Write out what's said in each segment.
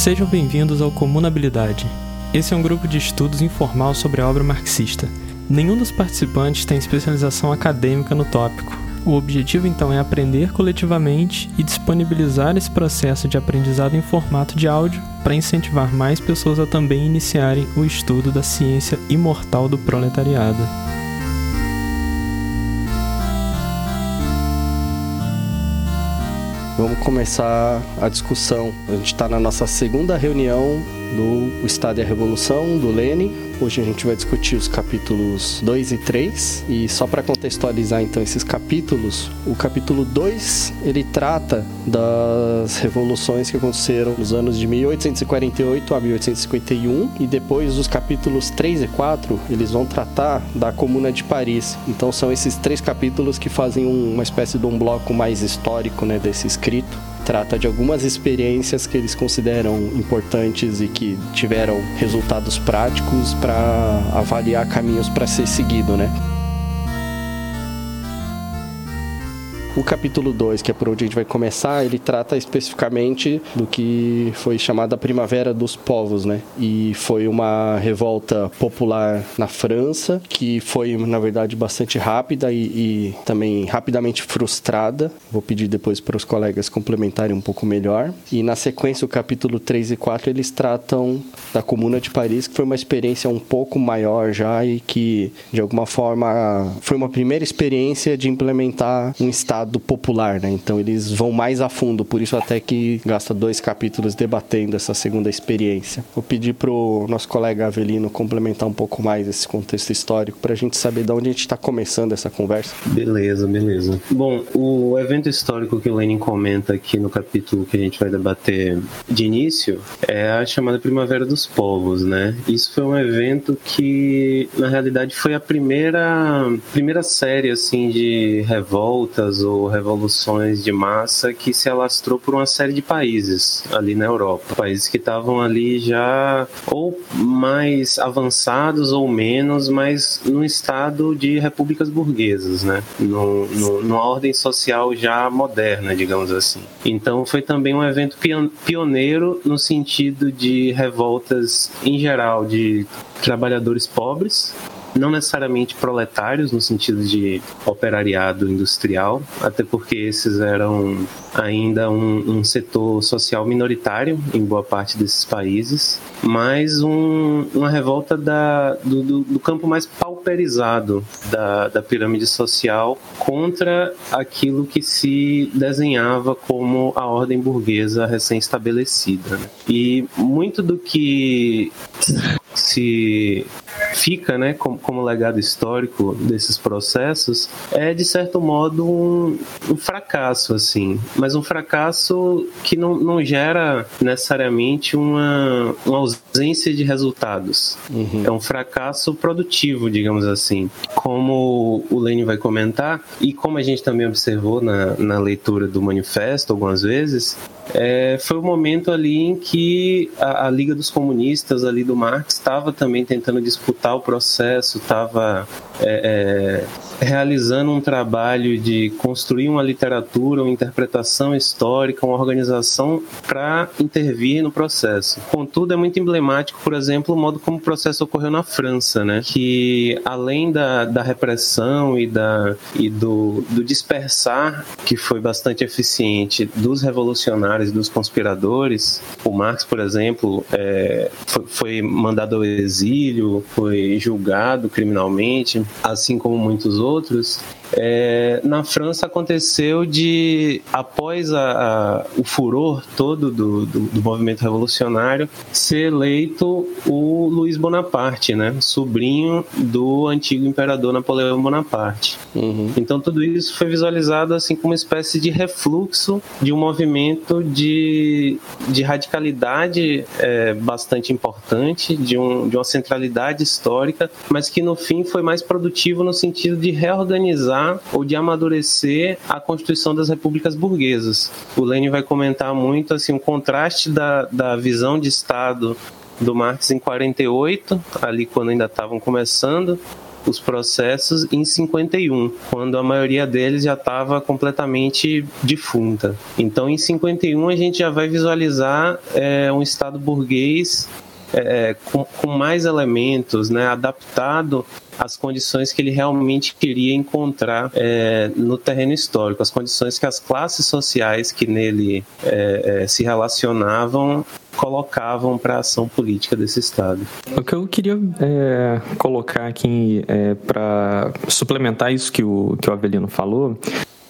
Sejam bem-vindos ao Comunabilidade. Esse é um grupo de estudos informal sobre a obra marxista. Nenhum dos participantes tem especialização acadêmica no tópico. O objetivo então é aprender coletivamente e disponibilizar esse processo de aprendizado em formato de áudio para incentivar mais pessoas a também iniciarem o estudo da ciência imortal do proletariado. Vamos começar a discussão. A gente está na nossa segunda reunião do Estado e a Revolução, do Lenin. Hoje a gente vai discutir os capítulos 2 e 3. E só para contextualizar então esses capítulos, o capítulo 2 ele trata das revoluções que aconteceram nos anos de 1848 a 1851 e depois os capítulos 3 e 4 eles vão tratar da Comuna de Paris. Então são esses três capítulos que fazem uma espécie de um bloco mais histórico, né, desse escrito trata de algumas experiências que eles consideram importantes e que tiveram resultados práticos para avaliar caminhos para ser seguido, né? O capítulo 2, que é por onde a gente vai começar, ele trata especificamente do que foi chamada a Primavera dos Povos, né? E foi uma revolta popular na França, que foi, na verdade, bastante rápida e, e também rapidamente frustrada. Vou pedir depois para os colegas complementarem um pouco melhor. E na sequência, o capítulo 3 e 4, eles tratam da Comuna de Paris, que foi uma experiência um pouco maior já e que, de alguma forma, foi uma primeira experiência de implementar um Estado Estado popular, né? Então eles vão mais a fundo, por isso até que gasta dois capítulos debatendo essa segunda experiência. Vou pedir pro nosso colega Avelino complementar um pouco mais esse contexto histórico para a gente saber de onde a gente está começando essa conversa. Beleza, beleza. Bom, o evento histórico que o Lenin comenta aqui no capítulo que a gente vai debater de início é a chamada Primavera dos Povos, né? Isso foi um evento que na realidade foi a primeira primeira série assim de revoltas revoluções de massa que se alastrou por uma série de países ali na Europa. Países que estavam ali já ou mais avançados ou menos, mas num estado de repúblicas burguesas, né? No, no, numa ordem social já moderna, digamos assim. Então foi também um evento pioneiro no sentido de revoltas em geral de trabalhadores pobres não necessariamente proletários no sentido de operariado industrial, até porque esses eram ainda um, um setor social minoritário em boa parte desses países, mas um, uma revolta da, do, do, do, campo mais pauperizado da, da pirâmide social contra aquilo que se desenhava como a ordem burguesa recém-estabelecida. Né? E muito do que se fica né, como, como, legado histórico desses processos é, de certo modo, um, um, fracasso, assim. Mas um fracasso que não, não gera necessariamente uma, uma ausência de resultados. Uhum. É um fracasso produtivo, digamos assim. Como o Lênin vai comentar, e como a gente também observou na, na leitura do manifesto algumas vezes, é, foi o momento ali em que a, a, Liga dos Comunistas ali do Marx estava também tentando disputar o processo, estava é, é, realizando um trabalho de construir uma literatura, uma interpretação histórica, uma organização para intervir no processo. Contudo, é muito emblemático, por exemplo, o modo como o processo ocorreu na França, né? que além da, da repressão e, da, e do, do dispersar, que foi bastante eficiente, dos revolucionários dos conspiradores, o Marx, por exemplo, é, foi, foi mandado ao exílio, foi julgado criminalmente, assim como muitos outros, é, na França aconteceu de, após a, a, o furor todo do, do, do, movimento revolucionário, ser eleito o Luiz Bonaparte, né? sobrinho do antigo imperador Napoleão Bonaparte. Uhum. Então tudo isso foi visualizado assim como uma espécie de refluxo de um movimento de, de radicalidade é, bastante importante, de, um, de uma centralidade histórica, mas que no fim foi mais produtivo no sentido de reorganizar ou de amadurecer a constituição das repúblicas burguesas. O Lenin vai comentar muito assim o contraste da, da visão de Estado do Marx em 48, ali quando ainda estavam começando, os processos em 51, quando a maioria deles já estava completamente defunta. Então, em 51 a gente já vai visualizar é, um Estado burguês é, com, com, mais elementos, né, adaptado às condições que ele realmente queria encontrar é, no terreno histórico, as condições que as classes sociais que nele é, é se relacionavam colocavam para a ação política desse Estado. O que eu queria é, colocar aqui é, para suplementar isso que o, que o Avelino falou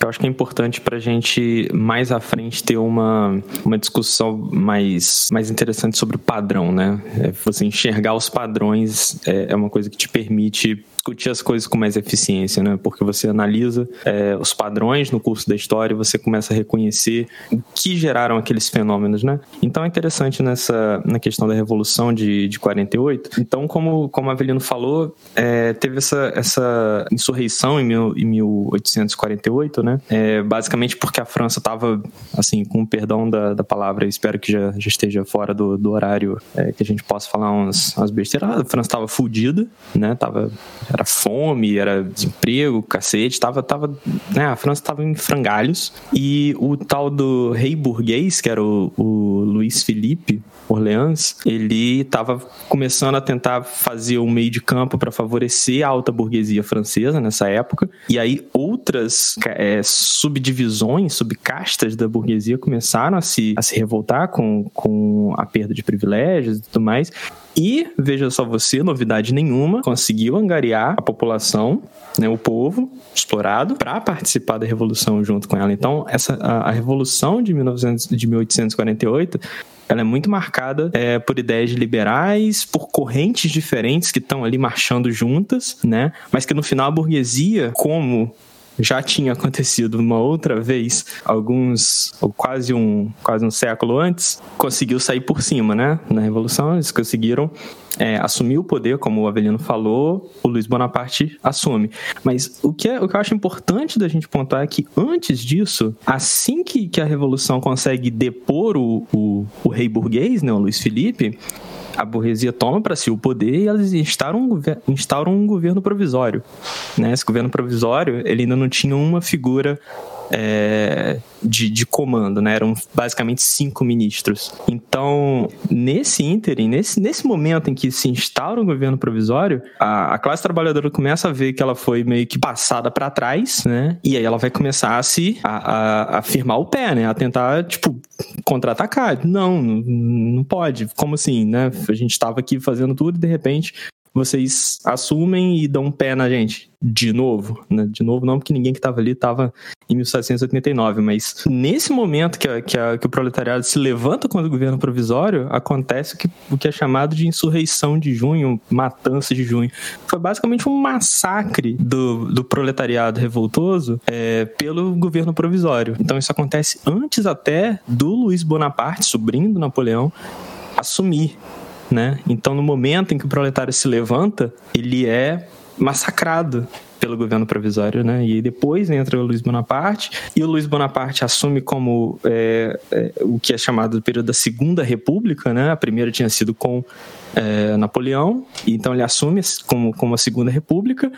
eu acho que é importante para a gente mais à frente ter uma, uma discussão mais, mais interessante sobre o padrão, né? É, você enxergar os padrões é, é uma coisa que te permite discutir as coisas com mais eficiência, né? Porque você analisa é, os padrões no curso da história, você começa a reconhecer o que geraram aqueles fenômenos, né? Então é interessante nessa na questão da revolução de, de 48. Então, como como Avelino falou, é, teve essa essa insurreição em, mil, em 1848, né? É, basicamente porque a França estava assim, com perdão da, da palavra, espero que já, já esteja fora do, do horário é, que a gente possa falar uns, umas besteiras. A França estava fudida, né? Tava era fome, era desemprego, cacete, tava, tava, né, a França estava em frangalhos, e o tal do rei burguês, que era o, o Luiz Felipe Orleans, ele estava começando a tentar fazer um meio de campo para favorecer a alta burguesia francesa nessa época, e aí outras é, subdivisões, subcastas da burguesia começaram a se, a se revoltar com, com a perda de privilégios e tudo mais, e, veja só você, novidade nenhuma, conseguiu angariar a população, né, o povo explorado, para participar da revolução junto com ela. Então, essa, a, a revolução de, 1900, de 1848 ela é muito marcada é, por ideias liberais, por correntes diferentes que estão ali marchando juntas, né? Mas que no final a burguesia, como já tinha acontecido uma outra vez, alguns, ou quase um, quase um século antes, conseguiu sair por cima, né? Na Revolução, eles conseguiram é, assumir o poder, como o Avelino falou, o Luiz Bonaparte assume. Mas o que, é, o que eu acho importante da gente pontuar é que antes disso, assim que, que a Revolução consegue depor o, o, o rei burguês, né, o Luiz Felipe, a burguesia toma para si o poder e elas instauram um, instauram um governo provisório. Né? Esse governo provisório ele ainda não tinha uma figura é, de, de comando, né? Eram basicamente cinco ministros. Então, nesse ínterim, nesse, nesse momento em que se instaura um governo provisório, a, a classe trabalhadora começa a ver que ela foi meio que passada para trás, né? E aí ela vai começar a se a, a, a firmar o pé, né? A tentar, tipo, contra-atacar. Não, não, não pode. Como assim, né? A gente estava aqui fazendo tudo e de repente vocês assumem e dão pé na gente de novo, né? De novo não, porque ninguém que estava ali estava em 1789, mas nesse momento que, a, que, a, que, o proletariado se levanta contra o governo provisório, acontece o que, o que é chamado de insurreição de junho, matança de junho. Foi basicamente um massacre do, do proletariado revoltoso é, pelo governo provisório. Então isso acontece antes até do Luiz Bonaparte, sobrinho do Napoleão, assumir né? Então, no momento em que o proletário se levanta, ele é massacrado pelo governo provisório, né? E depois entra o Luiz Bonaparte e o Luiz Bonaparte assume como é, é, o que é chamado do período da Segunda República, né? A primeira tinha sido com é, Napoleão, então ele assume como, como a Segunda República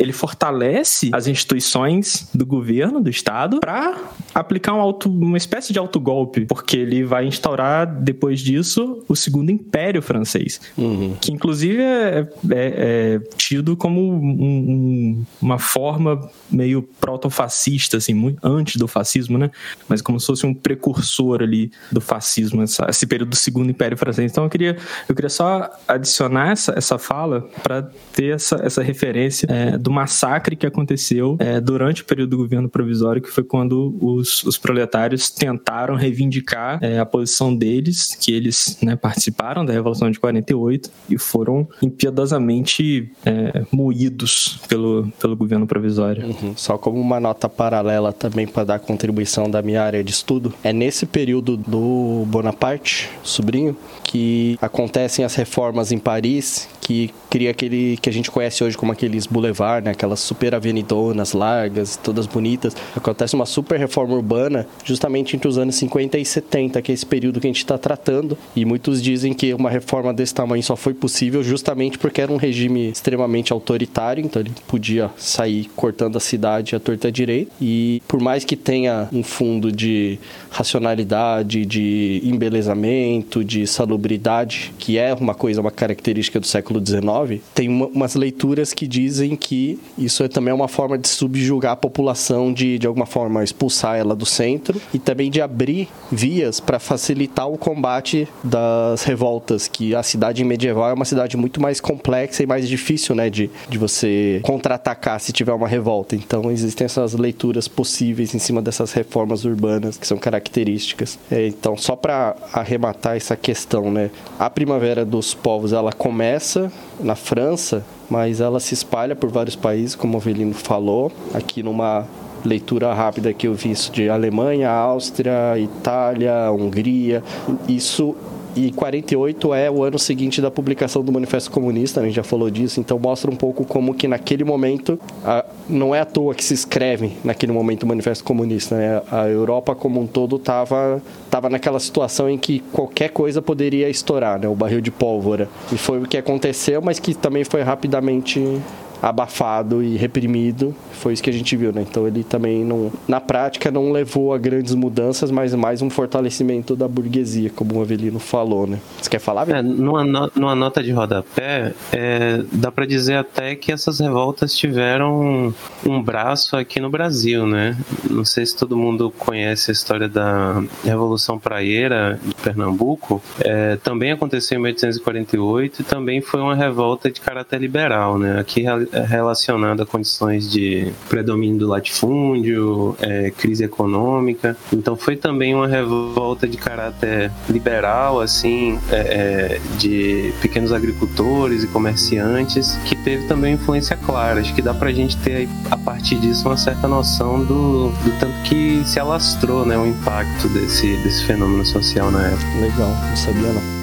ele fortalece as instituições do governo, do Estado, para aplicar um auto, uma espécie de autogolpe, porque ele vai instaurar, depois disso, o segundo império francês, uhum. que inclusive é, é, é tido como um, um, uma forma meio proto-fascista, assim, muito antes do fascismo, né? Mas como se fosse um precursor ali do fascismo, essa, esse período do segundo império francês. Então eu queria, eu queria só adicionar essa, essa fala para ter essa, essa referência é, do do massacre que aconteceu é, durante o período do governo provisório, que foi quando os, os proletários tentaram reivindicar é, a posição deles, que eles né, participaram da Revolução de 48 e foram impiedosamente é, moídos pelo, pelo governo provisório. Uhum. Só como uma nota paralela também para dar contribuição da minha área de estudo, é nesse período do Bonaparte, sobrinho, que acontecem as reformas em Paris, que cria aquele que a gente conhece hoje como aqueles boulevards popular, né? Aquelas super avenidonas largas, todas bonitas. Acontece uma super reforma urbana justamente entre os anos 50 e 70, que é esse período que a gente está tratando. E muitos dizem que uma reforma desse tamanho só foi possível justamente porque era um regime extremamente autoritário, então ele podia sair cortando a cidade à torta direita. E por mais que tenha um fundo de racionalidade, de embelezamento, de salubridade, que é uma coisa, uma característica do século XIX, tem uma, umas leituras que dizem que isso é também uma forma de subjugar a população, de de alguma forma expulsar ela do centro e também de abrir vias para facilitar o combate das revoltas, que a cidade medieval é uma cidade muito mais complexa e mais difícil, né, de, de você contra-atacar se tiver uma revolta. Então existem essas leituras possíveis em cima dessas reformas urbanas que são características. É, então, só para arrematar essa questão, né, a primavera dos povos ela começa na França, mas ela se espalha por vários países, como o Avelino falou, aqui numa leitura rápida que eu vi isso de Alemanha, Áustria, Itália, Hungria. Isso e 48 é o ano seguinte da publicação do Manifesto Comunista, a gente já falou disso, então mostra um pouco como que naquele momento, a, não é à toa que se escreve naquele momento o Manifesto Comunista, né? a Europa como um todo estava tava naquela situação em que qualquer coisa poderia estourar, né? o barril de pólvora. E foi o que aconteceu, mas que também foi rapidamente abafado e reprimido. Foi isso que a gente viu, né? Então ele também não, na prática não levou a grandes mudanças, mas mais um fortalecimento da burguesia, como o Avelino falou, né? Você quer falar? É, numa, numa nota de rodapé, é, dá para dizer até que essas revoltas tiveram um braço aqui no Brasil, né? Não sei se todo mundo conhece a história da Revolução Praieira de Pernambuco. É, também aconteceu em 1848 e também foi uma revolta de caráter liberal, né? Aqui relacionado a condições de predomínio do latifúndio, é, crise econômica. Então foi também uma revolta de caráter liberal, assim, é, é, de pequenos agricultores e comerciantes, que teve também influência clara. Acho que dá pra gente ter a partir disso uma certa noção do, do tanto que se alastrou, né, o impacto desse, desse fenômeno social na época. Legal, não sabia não.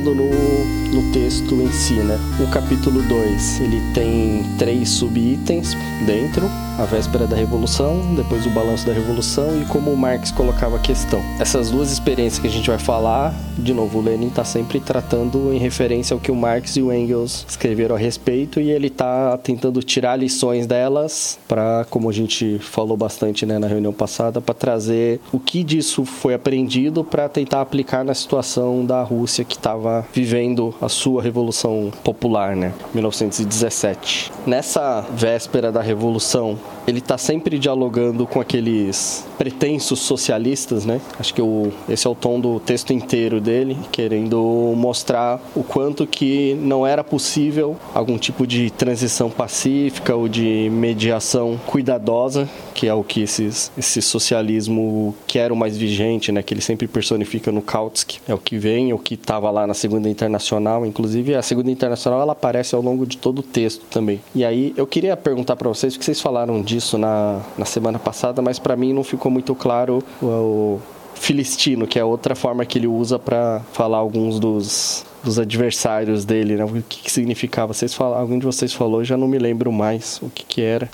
Aí entrando no, texto em si, né? O capítulo 2, ele tem três subitens dentro a véspera da Revolução, depois o balanço da Revolução e como o Marx colocava a questão. Essas duas experiências que a gente vai falar, de novo, o Lenin está sempre tratando em referência ao que o Marx e o Engels escreveram a respeito e ele está tentando tirar lições delas para, como a gente falou bastante né, na reunião passada, para trazer o que disso foi aprendido para tentar aplicar na situação da Rússia que estava vivendo a sua Revolução Popular, né, 1917. Nessa véspera da Revolução, ele está sempre dialogando com aqueles pretensos socialistas, né? Acho que o, esse é o tom do texto inteiro dele, querendo mostrar o quanto que não era possível algum tipo de transição pacífica ou de mediação cuidadosa, que é o que esses, esse socialismo que era o mais vigente, né? Que ele sempre personifica no Kautsky, é o que vem, é o que estava lá na Segunda Internacional, inclusive a Segunda Internacional ela aparece ao longo de todo o texto também. E aí eu queria perguntar para vocês, porque vocês falaram disso na, na semana passada, mas para mim não ficou muito claro o, o filistino, que é outra forma que ele usa para falar alguns dos dos adversários dele, né? O que, que significava? Vocês falaram, algum de vocês falou, já não me lembro mais o que, que era.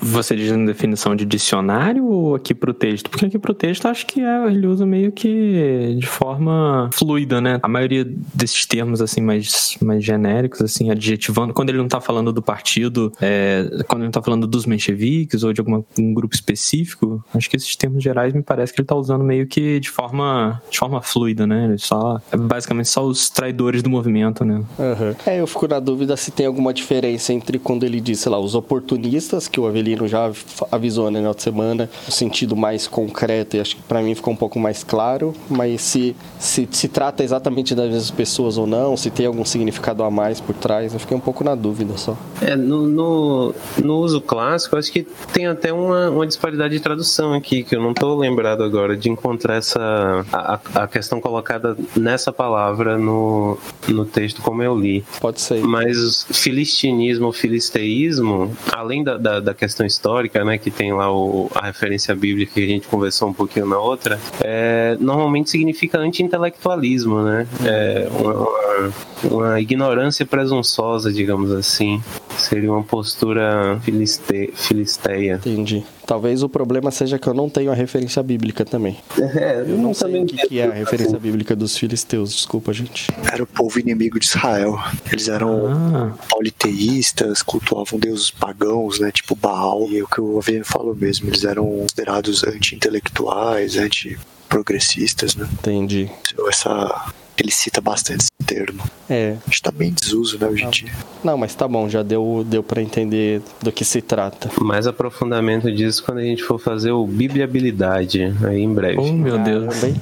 Você diz na definição de dicionário ou aqui pro texto? Porque aqui pro texto acho que é, ele usa meio que de forma fluida, né? A maioria desses termos assim mais, mais genéricos, assim, adjetivando, quando ele não tá falando do partido, é, quando ele não tá falando dos mencheviques ou de algum um grupo específico, acho que esses termos gerais me parece que ele tá usando meio que de forma, de forma fluida, né? Ele só, é basicamente só os traidores do movimento, né? Uhum. É, eu fico na dúvida se tem alguma diferença entre quando ele diz, sei lá, os oportunistas, que o Avelino já avisou né, na outra semana, o sentido mais concreto, e acho que para mim ficou um pouco mais claro, mas se, se se trata exatamente das mesmas pessoas ou não, se tem algum significado a mais por trás, eu fiquei um pouco na dúvida só. É, no, no, no uso clássico, acho que tem até uma, uma disparidade de tradução aqui, que eu não estou lembrado agora de encontrar essa a, a questão colocada nessa palavra no, no texto como eu li. Pode ser. Mas filistinismo, filisteísmo, além da, da, da, questão histórica, né, que tem lá o, a referência bíblica que a gente conversou um pouquinho na outra, é, normalmente significa anti-intelectualismo, né? É uma, uma, ignorância presunçosa, digamos assim. Seria uma postura filiste, filisteia. Entendi. Talvez o problema seja que eu não tenho a referência bíblica também. É, eu não sei o que, que, é a referência bíblica dos filisteus, desculpa, gente. Era o povo inimigo de Israel. Eles eram ah. politeístas, cultuavam deuses pagãos, né, tipo Baal. E é o que o Aviano falou mesmo, eles eram considerados anti-intelectuais, anti-progressistas, né? Entendi. Essa ele cita bastante esse termo. É. Acho que tá bem desuso, né, hoje em dia. Não, mas tá bom, já deu, deu para entender do que se trata. Mais aprofundamento disso quando a gente for fazer o Bibliabilidade, aí em breve. Oh, meu Deus. Bem...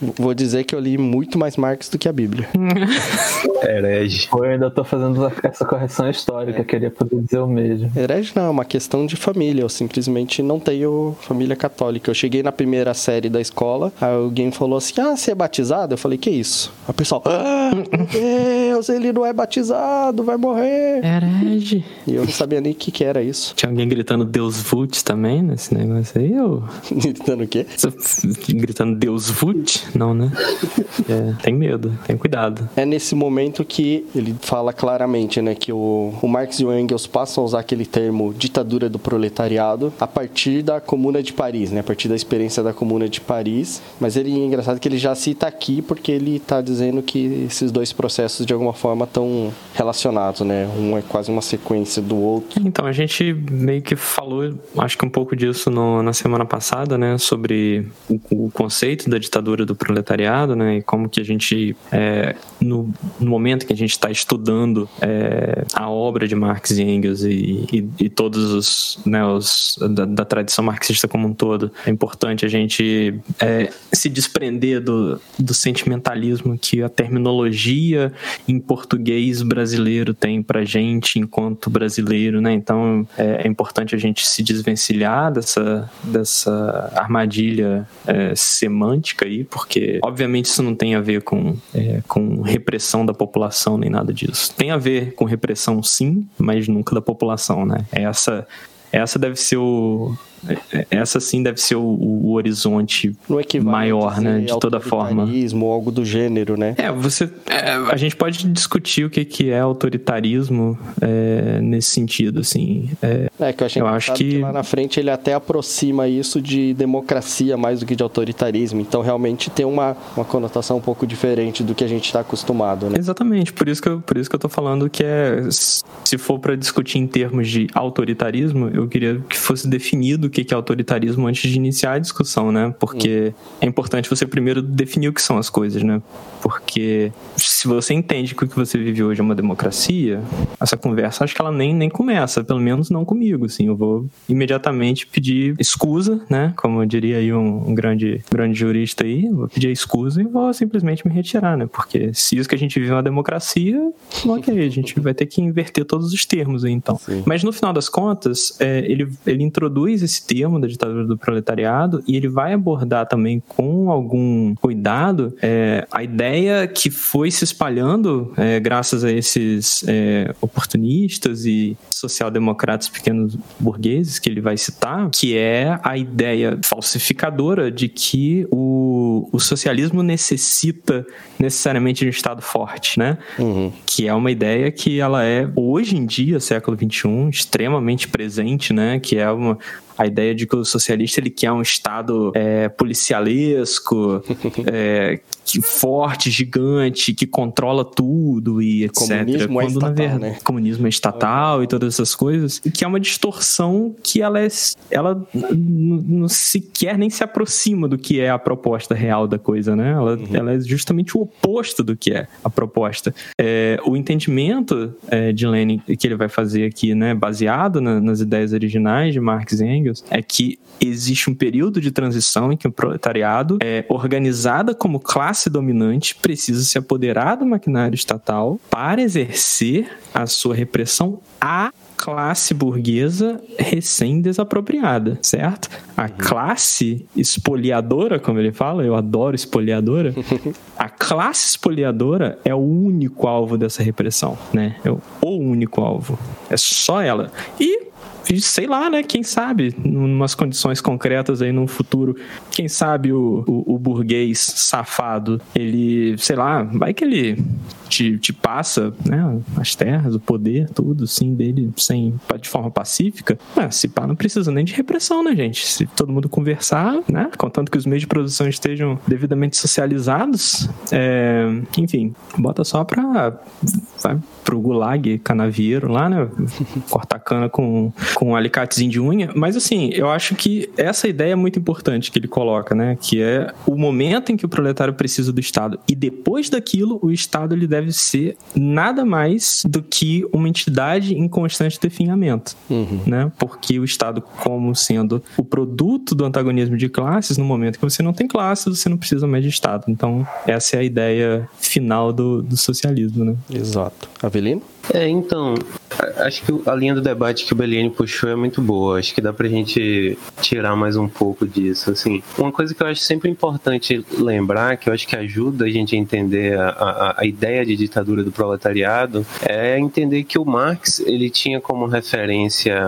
Vou dizer que eu li muito mais Marx do que a Bíblia. Herege. Eu ainda tô fazendo essa correção histórica, é. queria poder dizer o mesmo. Herege não, é uma questão de família. Eu simplesmente não tenho família católica. Eu cheguei na primeira série da escola, alguém falou assim: ah, você é batizado? Batizado? Eu falei, que isso? A pessoal, ah, meu Deus, ele não é batizado, vai morrer. Herege. E eu não sabia nem o que, que era isso. Tinha alguém gritando Deus Vult também nesse negócio aí? Ou... gritando o quê? Gritando Deus Vult? Não, né? É, tem medo, tem cuidado. É nesse momento que ele fala claramente, né, que o, o Marx e o Engels passam a usar aquele termo ditadura do proletariado a partir da Comuna de Paris, né, a partir da experiência da Comuna de Paris. Mas ele é engraçado que ele já cita aqui porque ele está dizendo que esses dois processos de alguma forma estão relacionados, né? Um é quase uma sequência do outro. Então, a gente meio que falou, acho que um pouco disso no, na semana passada, né? Sobre o, o, conceito da ditadura do proletariado, né? E como que a gente, é, no, no, momento que a gente está estudando é, a obra de Marx e Engels e, e, e todos os, né, os da, da, tradição marxista como um todo, é importante a gente é, se desprender do, do sentimentalismo que a terminologia em português brasileiro tem pra gente enquanto brasileiro, né? Então é, é importante a gente se desvencilhar dessa, dessa armadilha é, semântica aí, porque obviamente isso não tem a ver com, é, com repressão da população nem nada disso. Tem a ver com repressão sim, mas nunca da população, né? Essa essa deve ser o, essa sim deve ser o, o horizonte maior, né? De toda forma. ou algo do gênero, né? É, você. É, a gente pode discutir o que, que é autoritarismo é, nesse sentido, assim. É, é que eu, eu acho que... que lá na frente ele até aproxima isso de democracia mais do que de autoritarismo. Então realmente tem uma, uma conotação um pouco diferente do que a gente está acostumado, né? Exatamente. Por isso que eu, por isso que eu tô falando que é. Se for para discutir em termos de autoritarismo, eu queria que fosse definido o que é autoritarismo antes de iniciar a discussão, né? Porque hum. é importante você primeiro definir o que são as coisas, né? Porque se você entende que o que você vive hoje é uma democracia, essa conversa acho que ela nem, nem começa, pelo menos não comigo, assim. Eu vou imediatamente pedir escusa, né? Como diria aí um, um grande, grande jurista aí, vou pedir escusa e vou simplesmente me retirar, né? Porque se isso que a gente vive é uma democracia, ok, a gente vai ter que inverter todos os termos aí, então. Sim. Mas no final das contas, é, ele, ele introduz esse termo da ditadura do proletariado e ele vai abordar também com algum cuidado é, a ideia que foi se espalhando é, graças a esses é, oportunistas e social-democratas pequenos burgueses que ele vai citar, que é a ideia falsificadora de que o, o socialismo necessita necessariamente de um Estado forte, né? Uhum. Que é uma ideia que ela é, hoje em dia, século XXI, extremamente presente, né? Que é uma, a, ideia de que o socialista ele quer um Estado é, policialesco, é, forte, gigante, que controla tudo e etc. Comunismo é Quando, é estatal, verdade, né? Comunismo é estatal e todas essas coisas, que é uma distorção que ela, é, ela não sequer nem se aproxima do que é a proposta real da coisa, né? Ela, uhum. ela é justamente o oposto do que é a proposta. É, o entendimento é, de Lenin que ele vai fazer aqui, né, baseado na, nas ideias originais de Marx e Engels, é que existe um período de transição em que o proletariado é organizada como classe dominante precisa se apoderar do maquinário estatal para exercer a sua repressão à classe burguesa recém-desapropriada, certo? A uhum. classe espoliadora, como ele fala, eu adoro espoliadora, a classe espoliadora é o único alvo dessa repressão, né? É o único alvo. É só ela. E sei lá, né? Quem sabe, em umas condições concretas aí no futuro, quem sabe o, o, o, burguês safado, ele, sei lá, vai que ele te, te passa, né? As terras, o poder, tudo, sim, dele, sem, de forma pacífica. Ah, se pá, não precisa nem de repressão, né, gente? Se todo mundo conversar, né? Contanto que os meios de produção estejam devidamente socializados, é, enfim, bota só pra. Vai pro gulag canavieiro lá, né? Cortar cana com, com um alicatezinho de unha. Mas assim, eu acho que essa ideia é muito importante que ele coloca, né? Que é o momento em que o proletário precisa do Estado. E depois daquilo, o Estado ele deve ser nada mais do que uma entidade em constante definhamento, uhum. né? Porque o Estado, como sendo o produto do antagonismo de classes, no momento que você não tem classes, você não precisa mais de Estado. Então, essa é a ideia final do, do socialismo, né? Exato. Avelino? É, então, acho que a linha do debate que o Beliene puxou é muito boa. Acho que dá pra gente tirar mais um pouco disso. Assim, uma coisa que eu acho sempre importante lembrar, que eu acho que ajuda a gente a entender a, a, a ideia de ditadura do proletariado, é entender que o Marx ele tinha como referência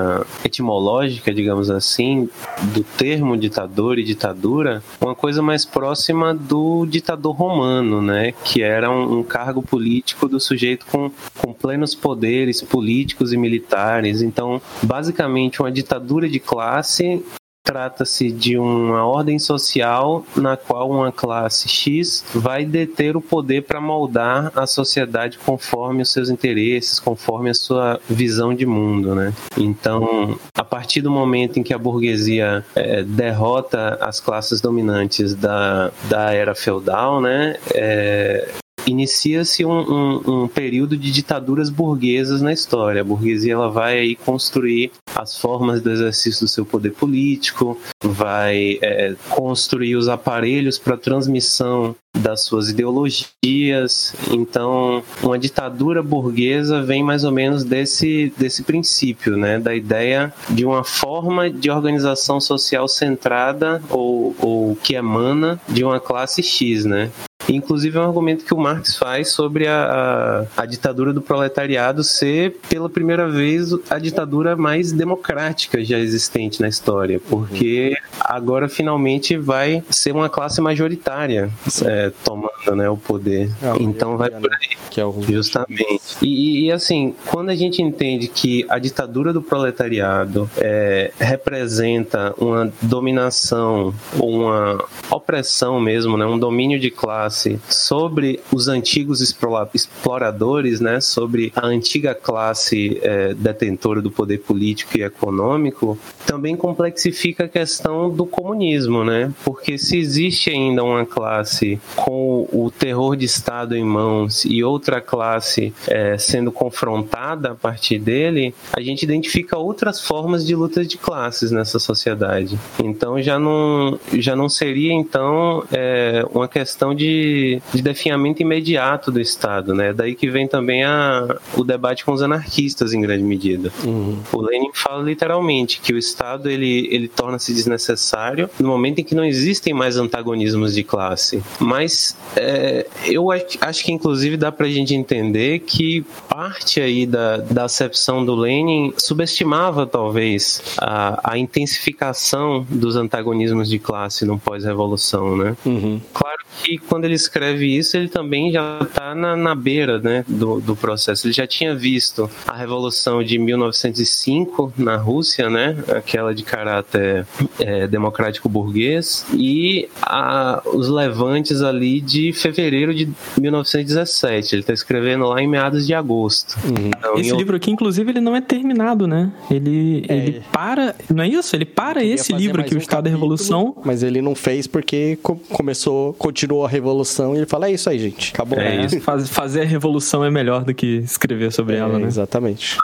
etimológica, digamos assim, do termo ditador e ditadura, uma coisa mais próxima do ditador romano, né? Que era um, um cargo político do sujeito com, com plenos poderes políticos e militares. Então, basicamente, uma ditadura de classe Trata-se de uma ordem social na qual uma classe X vai deter o poder para moldar a sociedade conforme os seus interesses, conforme a sua visão de mundo, né? Então, a partir do momento em que a burguesia é, derrota as classes dominantes da, da era feudal, né? É, inicia-se um, um, um, período de ditaduras burguesas na história. A burguesia ela vai aí construir as formas do exercício do seu poder político, vai é, construir os aparelhos para transmissão das suas ideologias. Então, uma ditadura burguesa vem mais ou menos desse, desse princípio, né? da ideia de uma forma de organização social centrada ou, ou que emana de uma classe X, né? Inclusive é um argumento que o Marx faz sobre a, a, a, ditadura do proletariado ser, pela primeira vez, a ditadura mais democrática já existente na história, porque agora finalmente vai ser uma classe majoritária é, tomando né, o poder. É, então vai por aí. Que é o... Justamente. E, e, assim, quando a gente entende que a ditadura do proletariado é, representa uma dominação, uma opressão mesmo, né, um domínio de classe sobre os antigos exploradores, né, sobre a antiga classe é, detentora do poder político e econômico, também complexifica a questão do comunismo, né? Porque se existe ainda uma classe com o terror de Estado em mãos e outra classe é, sendo confrontada a partir dele, a gente identifica outras formas de luta de classes nessa sociedade. Então já não, já não seria então é, uma questão de de, definhamento imediato do Estado, né? Daí que vem também a, o debate com os anarquistas em grande medida. Uhum. O Lenin fala literalmente que o Estado ele, ele torna-se desnecessário no momento em que não existem mais antagonismos de classe. Mas é, eu acho que inclusive dá para a gente entender que parte aí da, da acepção do Lenin subestimava talvez a, a intensificação dos antagonismos de classe no pós-revolução, né? Uhum. Claro que quando ele escreve isso, ele também já está na, na beira né, do, do processo. Ele já tinha visto a Revolução de 1905 na Rússia, né, aquela de caráter é, democrático burguês, e a, os levantes ali de fevereiro de 1917. Ele está escrevendo lá em meados de agosto. Uhum. Então, esse livro aqui, inclusive, ele não é terminado, né? Ele, é. ele para. Não é isso? Ele para esse livro aqui, um o Estado da Revolução. Mas ele não fez porque começou, continuou a Revolução e ele fala: é isso aí, gente. Acabou. É, isso. Faz, fazer a Revolução é melhor do que escrever sobre é, ela, né? Exatamente.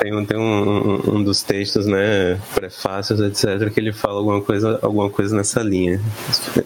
Tem, um, tem um, um, dos textos, né, prefácios, etc., que ele fala alguma coisa, alguma coisa nessa linha.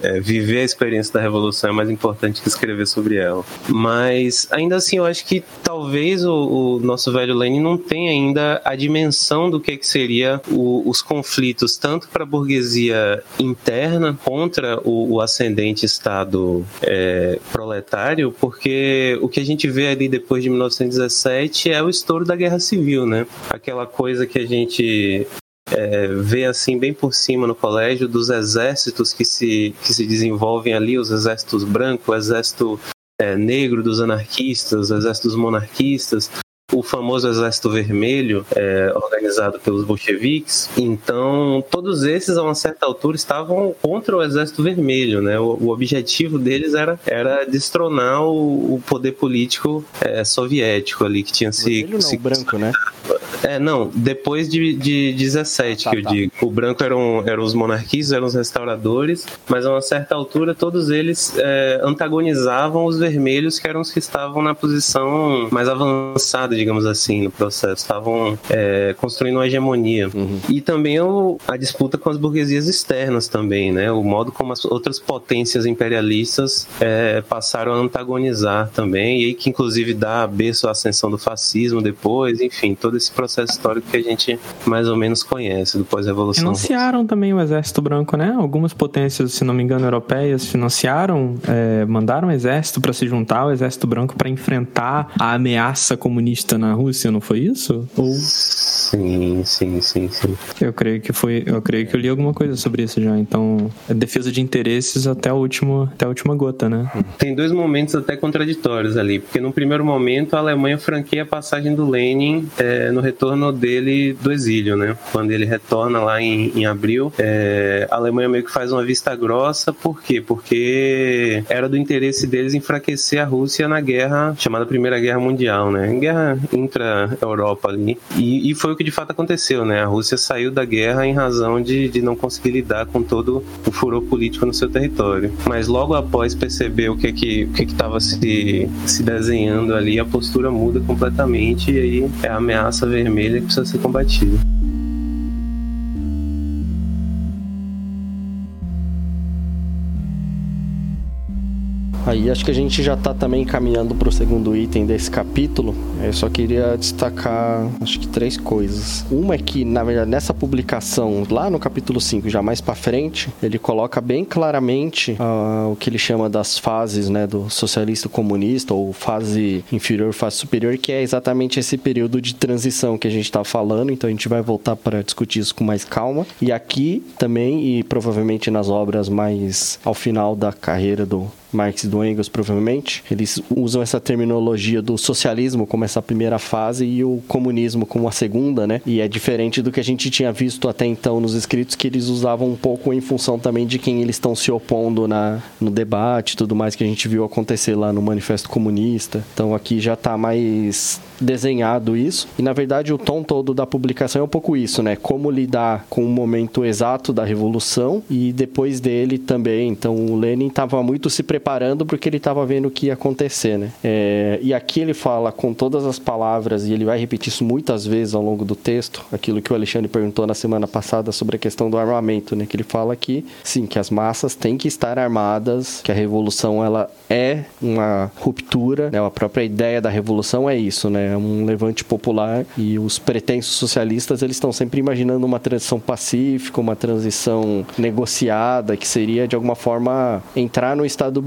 É, viver a experiência da Revolução é mais importante que escrever sobre ela. Mas, ainda assim, eu acho que talvez o, o nosso velho Lenin não tenha ainda a dimensão do que, que seria o, os conflitos, tanto para a burguesia interna contra o, o ascendente Estado é, proletário, porque o que a gente vê ali depois de 1917 é o estouro da Guerra Civil, né? Aquela coisa que a gente é, vê assim bem por cima no colégio dos exércitos que se, que se desenvolvem ali, os exércitos brancos, o exército é, negro dos anarquistas, os exércitos monarquistas, o famoso Exército Vermelho, é, organizado pelos bolcheviques. Então, todos esses, a uma certa altura, estavam contra o Exército Vermelho. Né? O, o objetivo deles era, era destronar o, o poder político é, soviético ali, que tinha se. Vermelho se, não, branco, né? É, não, depois de, de 17, tá, que eu tá. digo. O branco eram, eram os monarquistas, eram os restauradores, mas a uma certa altura todos eles é, antagonizavam os vermelhos, que eram os que estavam na posição mais avançada, digamos assim, no processo. Estavam é, construindo uma hegemonia. Uhum. E também o, a disputa com as burguesias externas também, né? O modo como as outras potências imperialistas é, passaram a antagonizar também, e aí que inclusive dá berço à ascensão do fascismo depois, enfim, todo esse processo histórico que a gente mais ou menos conhece do pós-revolução. Financiaram também o Exército Branco, né? Algumas potências, se não me engano, europeias financiaram, é, mandaram o exército para se juntar ao Exército Branco para enfrentar a ameaça comunista na Rússia, não foi isso? Ou... Sim, sim, sim, sim. Eu creio que foi, eu creio que eu li alguma coisa sobre isso já. Então, é defesa de interesses até a última, até a última gota, né? Tem dois momentos até contraditórios ali, porque no primeiro momento a Alemanha franqueia a passagem do Lenin é, no retorno retorno dele do exílio, né? Quando ele retorna lá em, em abril, é, a Alemanha meio que faz uma vista grossa, por quê? Porque era do interesse deles enfraquecer a Rússia na guerra chamada Primeira Guerra Mundial, né? Guerra intra-Europa ali. E, e, foi o que de fato aconteceu, né? A Rússia saiu da guerra em razão de, de não conseguir lidar com todo o furor político no seu território. Mas logo após perceber o que que o que estava se, se desenhando ali, a postura muda completamente e aí é a ameaça vermelha que precisa ser combatida. Aí acho que a gente já está também caminhando para o segundo item desse capítulo. Eu só queria destacar, acho que três coisas. Uma é que, na verdade, nessa publicação, lá no capítulo 5, já mais para frente, ele coloca bem claramente uh, o que ele chama das fases, né, do socialista comunista, ou fase inferior, fase superior, que é exatamente esse período de transição que a gente está falando. Então a gente vai voltar para discutir isso com mais calma. E aqui também, e provavelmente nas obras mais ao final da carreira do Marx e do Engels, provavelmente, eles usam essa terminologia do socialismo como essa primeira fase e o comunismo como a segunda, né? E é diferente do que a gente tinha visto até então nos escritos, que eles usavam um pouco em função também de quem eles estão se opondo na, no debate tudo mais que a gente viu acontecer lá no Manifesto Comunista. Então aqui já está mais desenhado isso. E na verdade o tom todo da publicação é um pouco isso, né? Como lidar com o momento exato da revolução e depois dele também. Então o Lenin estava muito se preparando porque ele estava vendo o que ia acontecer, né? É, e aqui ele fala com todas as palavras e ele vai repetir isso muitas vezes ao longo do texto, aquilo que o Alexandre perguntou na semana passada sobre a questão do armamento, né? Que ele fala que sim, que as massas têm que estar armadas, que a revolução ela é uma ruptura, né? A própria ideia da revolução é isso, né? é um levante popular e os pretensos socialistas eles estão sempre imaginando uma transição pacífica, uma transição negociada que seria de alguma forma entrar no estado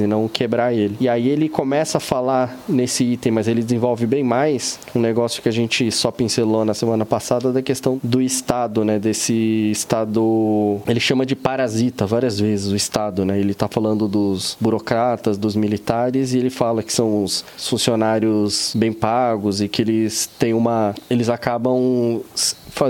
e não quebrar ele. E aí ele começa a falar nesse item, mas ele desenvolve bem mais um negócio que a gente só pincelou na semana passada da questão do Estado, né? Desse Estado. Ele chama de parasita várias vezes o Estado, né? Ele tá falando dos burocratas, dos militares, e ele fala que são os funcionários bem pagos e que eles têm uma. Eles acabam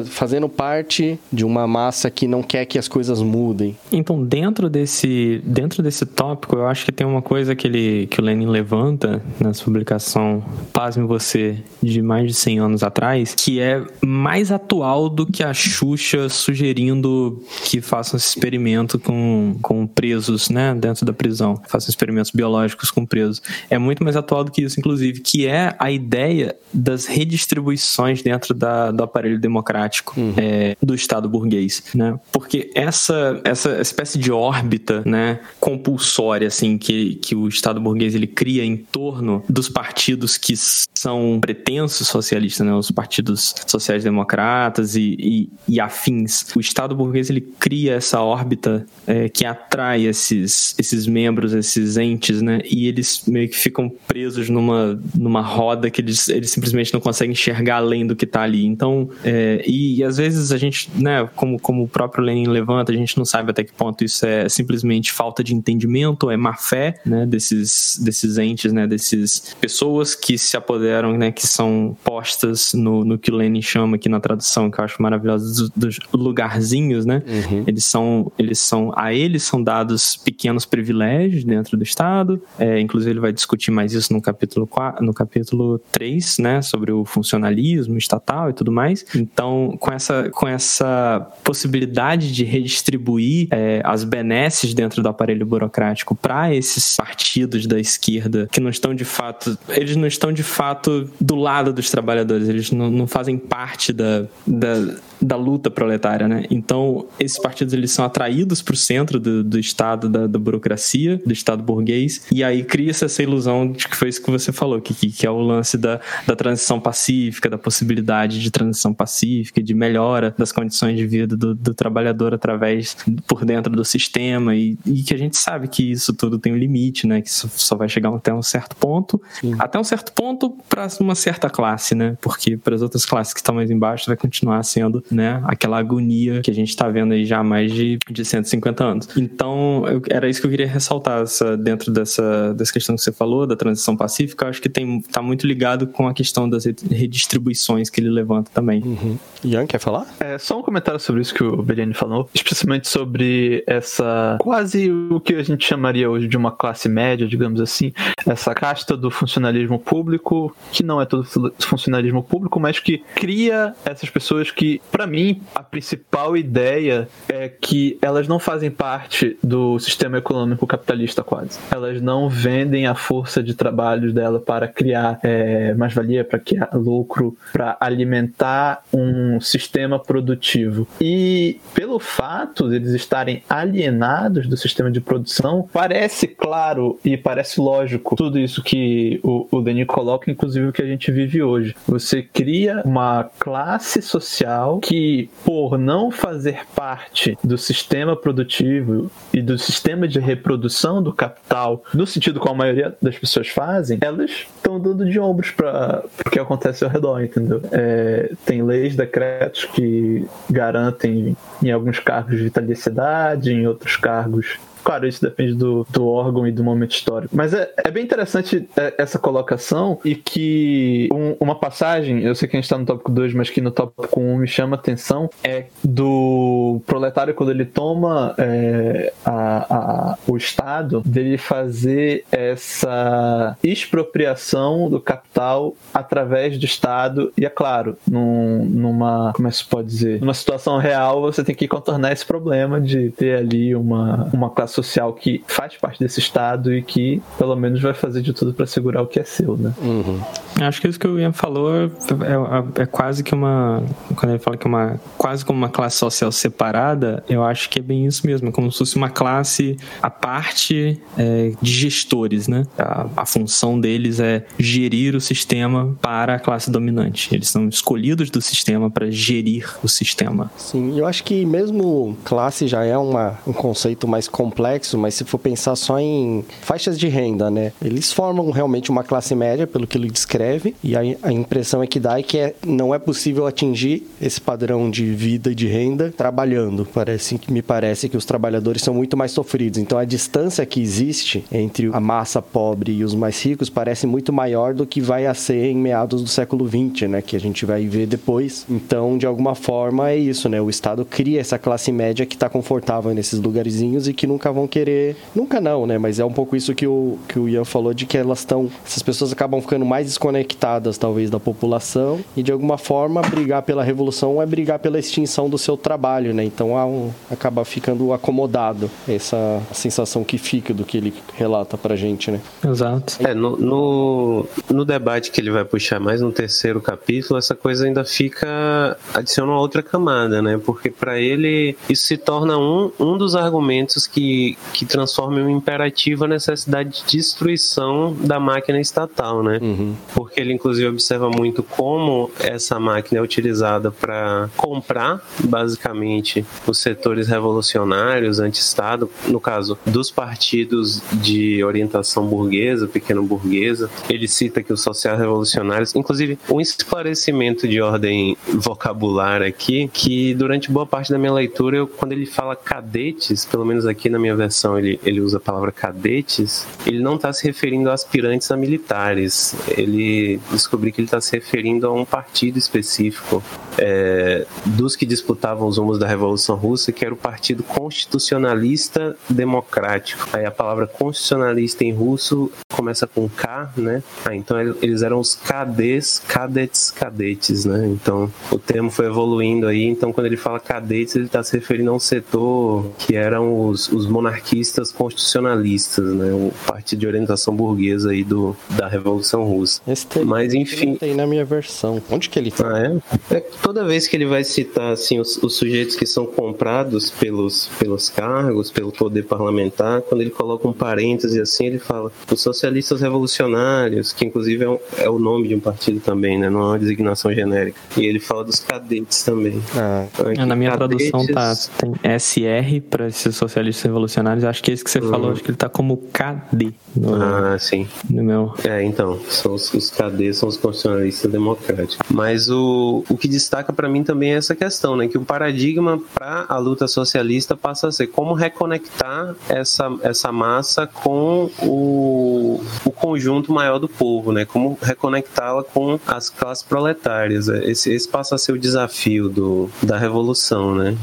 fazendo parte de uma massa que não quer que as coisas mudem. Então, dentro desse, dentro desse tópico, eu acho que tem uma coisa que, ele, que o Lenin levanta nessa publicação, pasme você, de mais de 100 anos atrás, que é mais atual do que a Xuxa sugerindo que façam esse experimento com, com presos, né, dentro da prisão, façam experimentos biológicos com presos. É muito mais atual do que isso, inclusive, que é a ideia das redistribuições dentro da, do aparelho democrático democrático uhum. é, do Estado burguês, né? Porque essa, essa espécie de órbita, né, compulsória, assim, que, que o Estado burguês ele cria em torno dos partidos que são pretensos socialistas, né, os partidos sociais-democratas e, e, e, afins. O Estado burguês ele cria essa órbita é, que atrai esses, esses membros, esses entes, né, e eles meio que ficam presos numa, numa roda que eles, eles simplesmente não conseguem enxergar além do que está ali. Então, é, e, e, às vezes a gente, né, como, como o próprio Lenin levanta, a gente não sabe até que ponto isso é simplesmente falta de entendimento, é má fé, né, desses, desses entes, né, desses pessoas que se apoderam, né, que são postas no, no que o Lenin chama aqui na tradução, que eu acho maravilhoso, dos, dos lugarzinhos, né, uhum. eles são, eles são, a eles são dados pequenos privilégios dentro do Estado, é, inclusive ele vai discutir mais isso no capítulo 4, no capítulo 3, né, sobre o funcionalismo estatal e tudo mais, então então, com essa, com essa possibilidade de redistribuir é, as benesses dentro do aparelho burocrático para esses partidos da esquerda que não estão de fato, eles não estão de fato do lado dos trabalhadores, eles não, não fazem parte da, da da luta proletária, né? Então, esses partidos eles são atraídos para o centro do, do Estado, da, da, burocracia, do Estado burguês, e aí cria-se essa ilusão de que foi isso que você falou, que, que é o lance da, da transição pacífica, da possibilidade de transição pacífica, de melhora das condições de vida do, do trabalhador através, por dentro do sistema, e, e, que a gente sabe que isso tudo tem um limite, né? Que isso só vai chegar até um certo ponto, Sim. até um certo ponto para uma certa classe, né? Porque para as outras classes que estão mais embaixo vai continuar sendo né? Aquela agonia que a gente está vendo aí já há mais de, de 150 anos. Então, eu, era isso que eu queria ressaltar essa, dentro dessa, dessa questão que você falou, da transição pacífica. Acho que está muito ligado com a questão das redistribuições que ele levanta também. Uhum. Ian, quer falar? É, só um comentário sobre isso que o Beliane falou, especialmente sobre essa quase o que a gente chamaria hoje de uma classe média, digamos assim, essa casta do funcionalismo público, que não é todo funcionalismo público, mas que cria essas pessoas que, para mim, a principal ideia é que elas não fazem parte do sistema econômico capitalista quase. Elas não vendem a força de trabalho dela para criar é, mais-valia, para criar lucro, para alimentar um sistema produtivo. E pelo fato de eles estarem alienados do sistema de produção, parece claro e parece lógico tudo isso que o, o Denis coloca, inclusive o que a gente vive hoje. Você cria uma classe social que que, por não fazer parte do sistema produtivo e do sistema de reprodução do capital, no sentido que a maioria das pessoas fazem, elas estão dando de ombros para o que acontece ao redor, entendeu? É, tem leis, decretos que garantem, em alguns cargos, vitaliciedade, em outros cargos Claro, isso depende do, do órgão e do momento histórico. Mas é, é bem interessante é, essa colocação e que um, uma passagem, eu sei que a gente está no tópico 2, mas que no tópico 1 um me chama atenção, é do proletário quando ele toma é, a, a, o Estado dele fazer essa expropriação do capital através do Estado e é claro, num, numa, como é que se pode dizer, numa situação real você tem que contornar esse problema de ter ali uma, uma classe social que faz parte desse Estado e que, pelo menos, vai fazer de tudo para segurar o que é seu, né? Uhum. Acho que isso que o Ian falou é, é, é, quase que uma. Quando ele fala que é uma. quase como uma classe social separada, eu acho que é bem isso mesmo. É como se fosse uma classe à parte é, de gestores, né? A, a função deles é gerir o sistema para a classe dominante. Eles são escolhidos do sistema para gerir o sistema. Sim, eu acho que mesmo classe já é uma, um conceito mais complexo complexo, mas se for pensar só em faixas de renda, né? Eles formam realmente uma classe média, pelo que ele descreve, e a, impressão é que dá é que é, não é possível atingir esse padrão de vida e de renda trabalhando. Parece me parece que os trabalhadores são muito mais sofridos. Então a distância que existe entre a massa pobre e os mais ricos parece muito maior do que vai a ser em meados do século XX, né? Que a gente vai ver depois. Então, de alguma forma, é isso, né? O Estado cria essa classe média que está confortável nesses lugarzinhos e que nunca vão querer. Nunca não, né? Mas é um pouco isso que o, que o Ian falou de que elas estão. Essas pessoas acabam ficando mais desconectadas, talvez, da população. E de alguma forma, brigar pela revolução é brigar pela extinção do seu trabalho, né? Então um, acaba ficando acomodado essa sensação que fica do que ele relata pra gente, né? Exato. É, no, no, no debate que ele vai puxar mais no terceiro capítulo, essa coisa ainda fica. adiciona uma outra camada, né? Porque para ele isso se torna um, um dos argumentos que, que transforma em um imperativo a necessidade de destruição da máquina estatal, né? Uhum. Porque ele, inclusive, observa muito como essa máquina é utilizada para comprar, basicamente, os setores revolucionários, anti-Estado, no caso dos partidos de orientação burguesa, pequeno-burguesa. Ele cita que os social-revolucionários, inclusive, um esclarecimento de ordem vocabular aqui, que durante boa parte da minha leitura, eu, quando ele fala cadetes, pelo menos aqui na minha versão ele, ele usa a palavra cadetes, ele não está se referindo a aspirantes a militares. Ele descobri que ele está se referindo a um partido específico é, dos que disputavam os rumos da Revolução Russa, que era o Partido Constitucionalista Democrático. Aí a palavra constitucionalista em russo começa com K, né? Ah, então eles eram os cadets, cadets, cadetes, né? Então o termo foi evoluindo aí. Então quando ele fala cadetes, ele está se referindo a um setor que eram os, os monarquistas constitucionalistas, né? O partido de orientação burguesa aí do, da Revolução Russa. Mas enfim. Tem na minha versão. Onde que ele tá? Ah, é? é? Toda vez que ele vai citar assim os, os sujeitos que são comprados pelos, pelos cargos, pelo poder parlamentar, quando ele coloca um parêntese assim, ele fala os socialistas revolucionários, que inclusive é, um, é, o nome de um partido também, né? Não é uma designação genérica. E ele fala dos cadetes também. Ah. Então, na minha cadetes... tradução tá tem SR para esses socialistas revolucionários. Acho que esse que você falou, uhum. acho que ele tá como KD. No, ah, sim. No meu. É, então, são os, os KD são os constitucionalistas democráticos. Mas o, o que destaca para mim também é essa questão, né? Que o paradigma para a luta socialista passa a ser como reconectar essa, essa massa com o, o conjunto maior do povo, né? Como reconectá-la com as classes proletárias. Esse, esse passa a ser o desafio do, da revolução, né?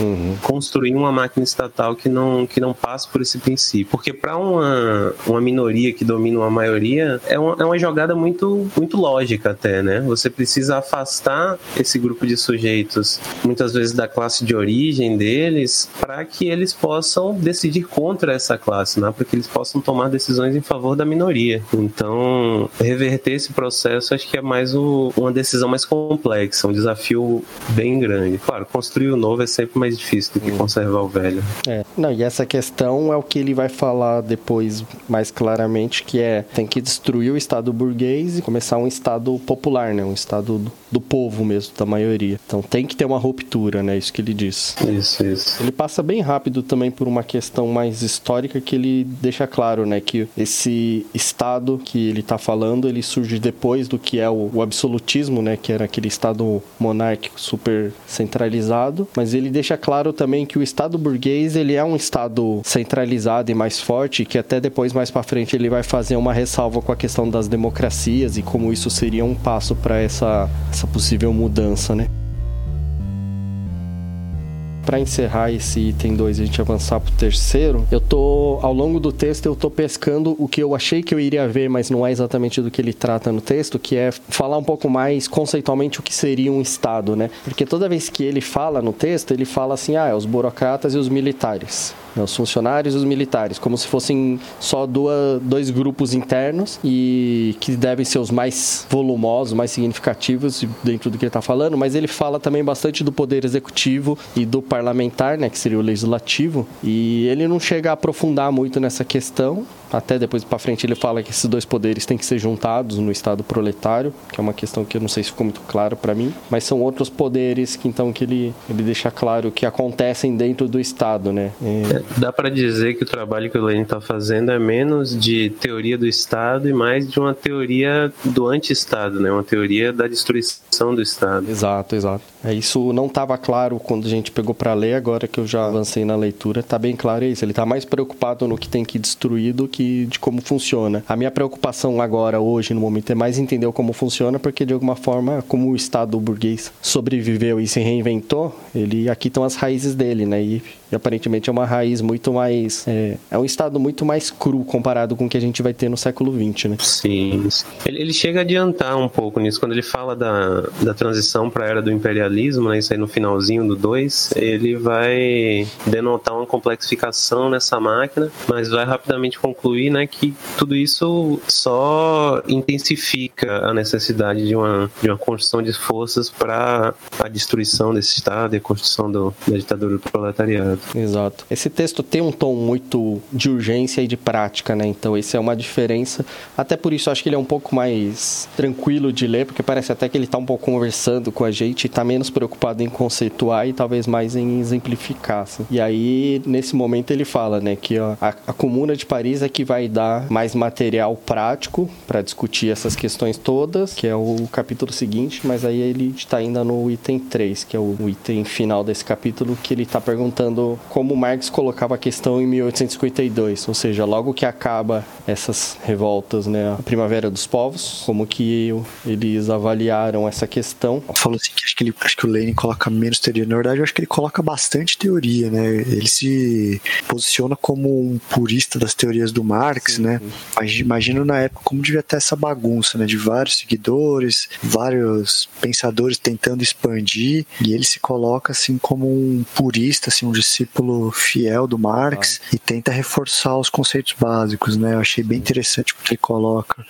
Uhum. Construir uma máquina estatal que não, que não passe por esse princípio. Porque para uma, uma minoria que domina uma maioria, é uma, é uma jogada muito, muito lógica até, né? Você precisa afastar esse grupo de sujeitos, muitas vezes da classe de origem deles, para que eles possam decidir contra essa classe, né? para que eles possam tomar decisões em favor da minoria. Então, reverter esse processo acho que é mais o, uma decisão mais complexa, um desafio bem grande. Claro, construir o novo é sempre mais difícil do que conservar o velho. É. Não, e essa questão é o que ele vai falar depois mais claramente, que é tem que destruir o Estado burguês e começar um Estado popular, né? Um Estado do, do povo mesmo, da maioria. Então tem que ter uma ruptura, né? Isso que ele diz. Isso, isso. Ele passa bem rápido também por uma questão mais histórica que ele deixa claro, né? Que esse Estado que ele está falando, ele surge depois do que é o, o absolutismo, né? Que era aquele Estado monárquico super centralizado. Mas ele deixa claro também que o Estado burguês, ele é um Estado centralizado e mais forte, que até depois, mais para frente, ele vai fazer uma ressalva com a questão das democracias e como isso seria um passo para essa, essa possível mudança, né? para encerrar esse item 2 e a gente avançar pro terceiro, eu tô ao longo do texto eu tô pescando o que eu achei que eu iria ver, mas não é exatamente do que ele trata no texto, que é falar um pouco mais conceitualmente o que seria um estado, né? Porque toda vez que ele fala no texto, ele fala assim: "Ah, é os burocratas e os militares" os funcionários e os militares, como se fossem só duas, dois grupos internos e que devem ser os mais volumosos, mais significativos dentro do que ele está falando, mas ele fala também bastante do poder executivo e do parlamentar, né, que seria o legislativo, e ele não chega a aprofundar muito nessa questão, até depois para frente ele fala que esses dois poderes têm que ser juntados no Estado proletário, que é uma questão que eu não sei se ficou muito claro para mim, mas são outros poderes que então que ele, ele deixa claro que acontecem dentro do Estado, né? É... Dá para dizer que o trabalho que o Lenin está fazendo é menos de teoria do Estado e mais de uma teoria do anti-Estado, né? Uma teoria da destruição do Estado. Exato, exato. É, isso não estava claro quando a gente pegou para ler, agora que eu já avancei na leitura, tá bem claro isso. Ele está mais preocupado no que tem que destruir do que de como funciona. A minha preocupação agora, hoje, no momento, é mais entender como funciona, porque de alguma forma, como o Estado burguês sobreviveu e se reinventou, ele aqui estão as raízes dele, né? E, e aparentemente é uma raiz muito mais. É, é, um Estado muito mais cru comparado com o que a gente vai ter no século XX, né? Sim. Ele, ele chega a adiantar um pouco nisso, quando ele fala da, da transição para a era do imperialismo, né? Isso aí no finalzinho do 2, ele vai denotar uma complexificação nessa máquina, mas vai rapidamente concluir, né, que tudo isso só intensifica a necessidade de uma, de uma construção de forças para a destruição desse Estado e a construção do, da ditadura do proletariado. Exato. Esse texto tem um tom muito de urgência e de prática, né? Então, essa é uma diferença. Até por isso, acho que ele é um pouco mais tranquilo de ler, porque parece até que ele está um pouco conversando com a gente e está menos preocupado em conceituar e talvez mais em exemplificar. Assim. E aí, nesse momento, ele fala, né, que ó, a, a Comuna de Paris é que vai dar mais material prático para discutir essas questões todas, que é o capítulo seguinte, mas aí ele está ainda no item 3, que é o, o item final desse capítulo, que ele está perguntando como Marx colocava a questão em 1852, ou seja, logo que acaba essas revoltas, né, a Primavera dos Povos, como que eles avaliaram essa questão. Falou assim que acho que, ele, acho que o Lenin coloca menos teoria, na verdade eu acho que ele coloca bastante teoria, né, ele se posiciona como um purista das teorias do Marx, né, mas imagino na época como devia ter essa bagunça, né, de vários seguidores, vários pensadores tentando expandir, e ele se coloca assim como um purista, assim, um discípulo fiel do Marx ah. e tenta reforçar os conceitos básicos, né? Eu achei bem interessante porque ele coloca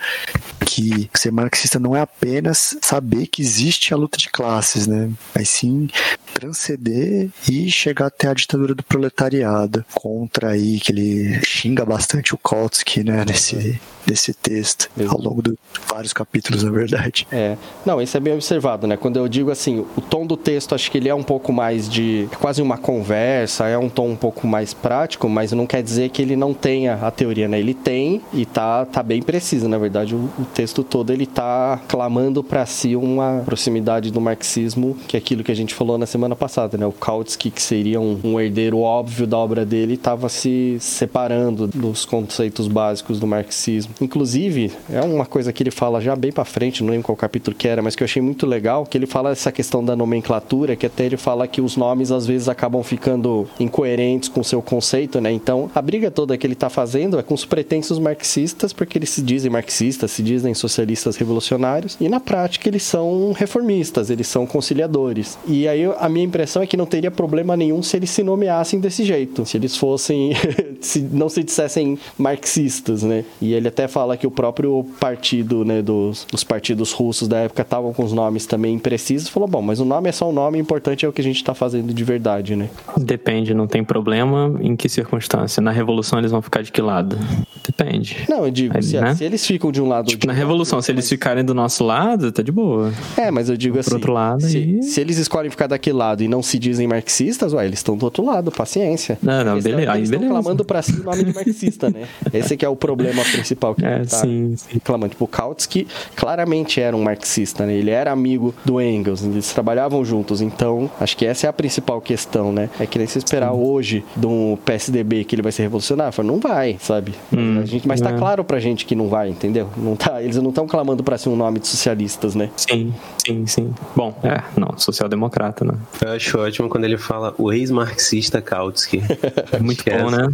que ser marxista não é apenas saber que existe a luta de classes, né? Mas sim transcender e chegar até a ditadura do proletariado contra aí que ele xinga bastante o Kautsky, né? Nesse desse texto ao longo de vários capítulos, na verdade. É, não, isso é bem observado, né? Quando eu digo assim, o tom do texto, acho que ele é um pouco mais de é quase uma conversa, é um tom um pouco mais prático, mas não quer dizer que ele não tenha a teoria, né? Ele tem e tá, tá bem preciso, na verdade, o, o texto todo ele tá clamando para si uma proximidade do marxismo, que é aquilo que a gente falou na semana passada, né? O Kautsky, que seria um, um herdeiro óbvio da obra dele, estava se separando dos conceitos básicos do marxismo. Inclusive, é uma coisa que ele fala já bem para frente, não lembro qual capítulo que era, mas que eu achei muito legal, que ele fala essa questão da nomenclatura, que até ele fala que os nomes às vezes acabam ficando incoerentes com o seu conceito, né? Então, a briga toda que ele tá fazendo é com os pretensos marxistas, porque eles se dizem marxistas, se dizem socialistas revolucionários, e na prática eles são reformistas, eles são conciliadores. E aí a minha impressão é que não teria problema nenhum se eles se nomeassem desse jeito, se eles fossem, se não se dissessem marxistas, né? E ele até fala que o próprio partido, né, dos, dos partidos russos da época estavam com os nomes também imprecisos. Falou, bom, mas o nome é só um nome, o importante é o que a gente está fazendo de verdade, né? Depende, não tem problema. Em que circunstância? Na revolução eles vão ficar de que lado? Depende. Não, eu digo, Aí, se, né? se, eles ficam de um lado. Tipo, na revolução, se eles ficarem do nosso lado, tá de boa. É, mas eu digo assim. outro lado, se, e... se eles escolhem ficar daquele lado e não se dizem marxistas, ué, eles estão do outro lado, paciência. Não, não, beleza. Aí, eles estão clamando pra si o nome de marxista, né? Esse que é o problema principal que é, tá sim, sim. reclamando. Tipo, Kautsky claramente era um marxista, né? Ele era amigo do Engels, eles trabalhavam juntos. Então, acho que essa é a principal questão, né? É que nem se esperar sim. hoje do PSDB que ele vai ser revolucionário. Fala, não vai, sabe? Hum, a gente, mas tá é. claro pra gente que não vai, entendeu? Não tá, eles não estão clamando pra ser um nome de socialistas, né? Sim, sim, sim. Bom, é, não, social-democrata, né? Eu acho ótimo quando ele fala o ex-marxista Kautsky. É muito bom, né?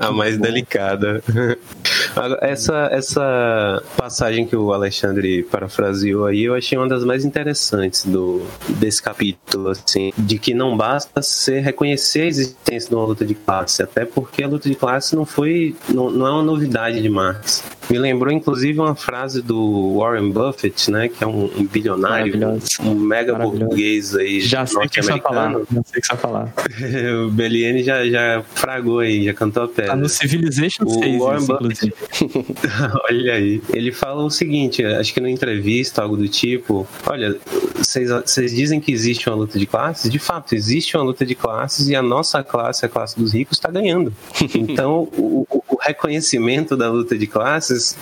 a, a mais delicada. Essa, essa passagem que o Alexandre parafraseou aí, eu achei uma das mais interessantes do, desse capítulo, assim, de que não basta ser reconhecer a existência de uma luta de classe, até porque a luta de classe não foi, não, não é uma novidade de Marx Me lembrou, inclusive, uma frase do Warren Buffett, né? Que é um, um bilionário, um mega burguês aí. Já sei o que você vai falar. Já sei o que você falar. o Beliene já, já fragou aí, já cantou a pedra. Tá no Civilization 6, o Warren Buffett. olha aí. Ele fala o seguinte, acho que numa entrevista, algo do tipo, olha, vocês dizem que existe uma luta de classes? De fato, existe uma luta de classes e a nossa classe, a classe dos ricos, está ganhando. Então, o, o reconhecimento da luta de classes,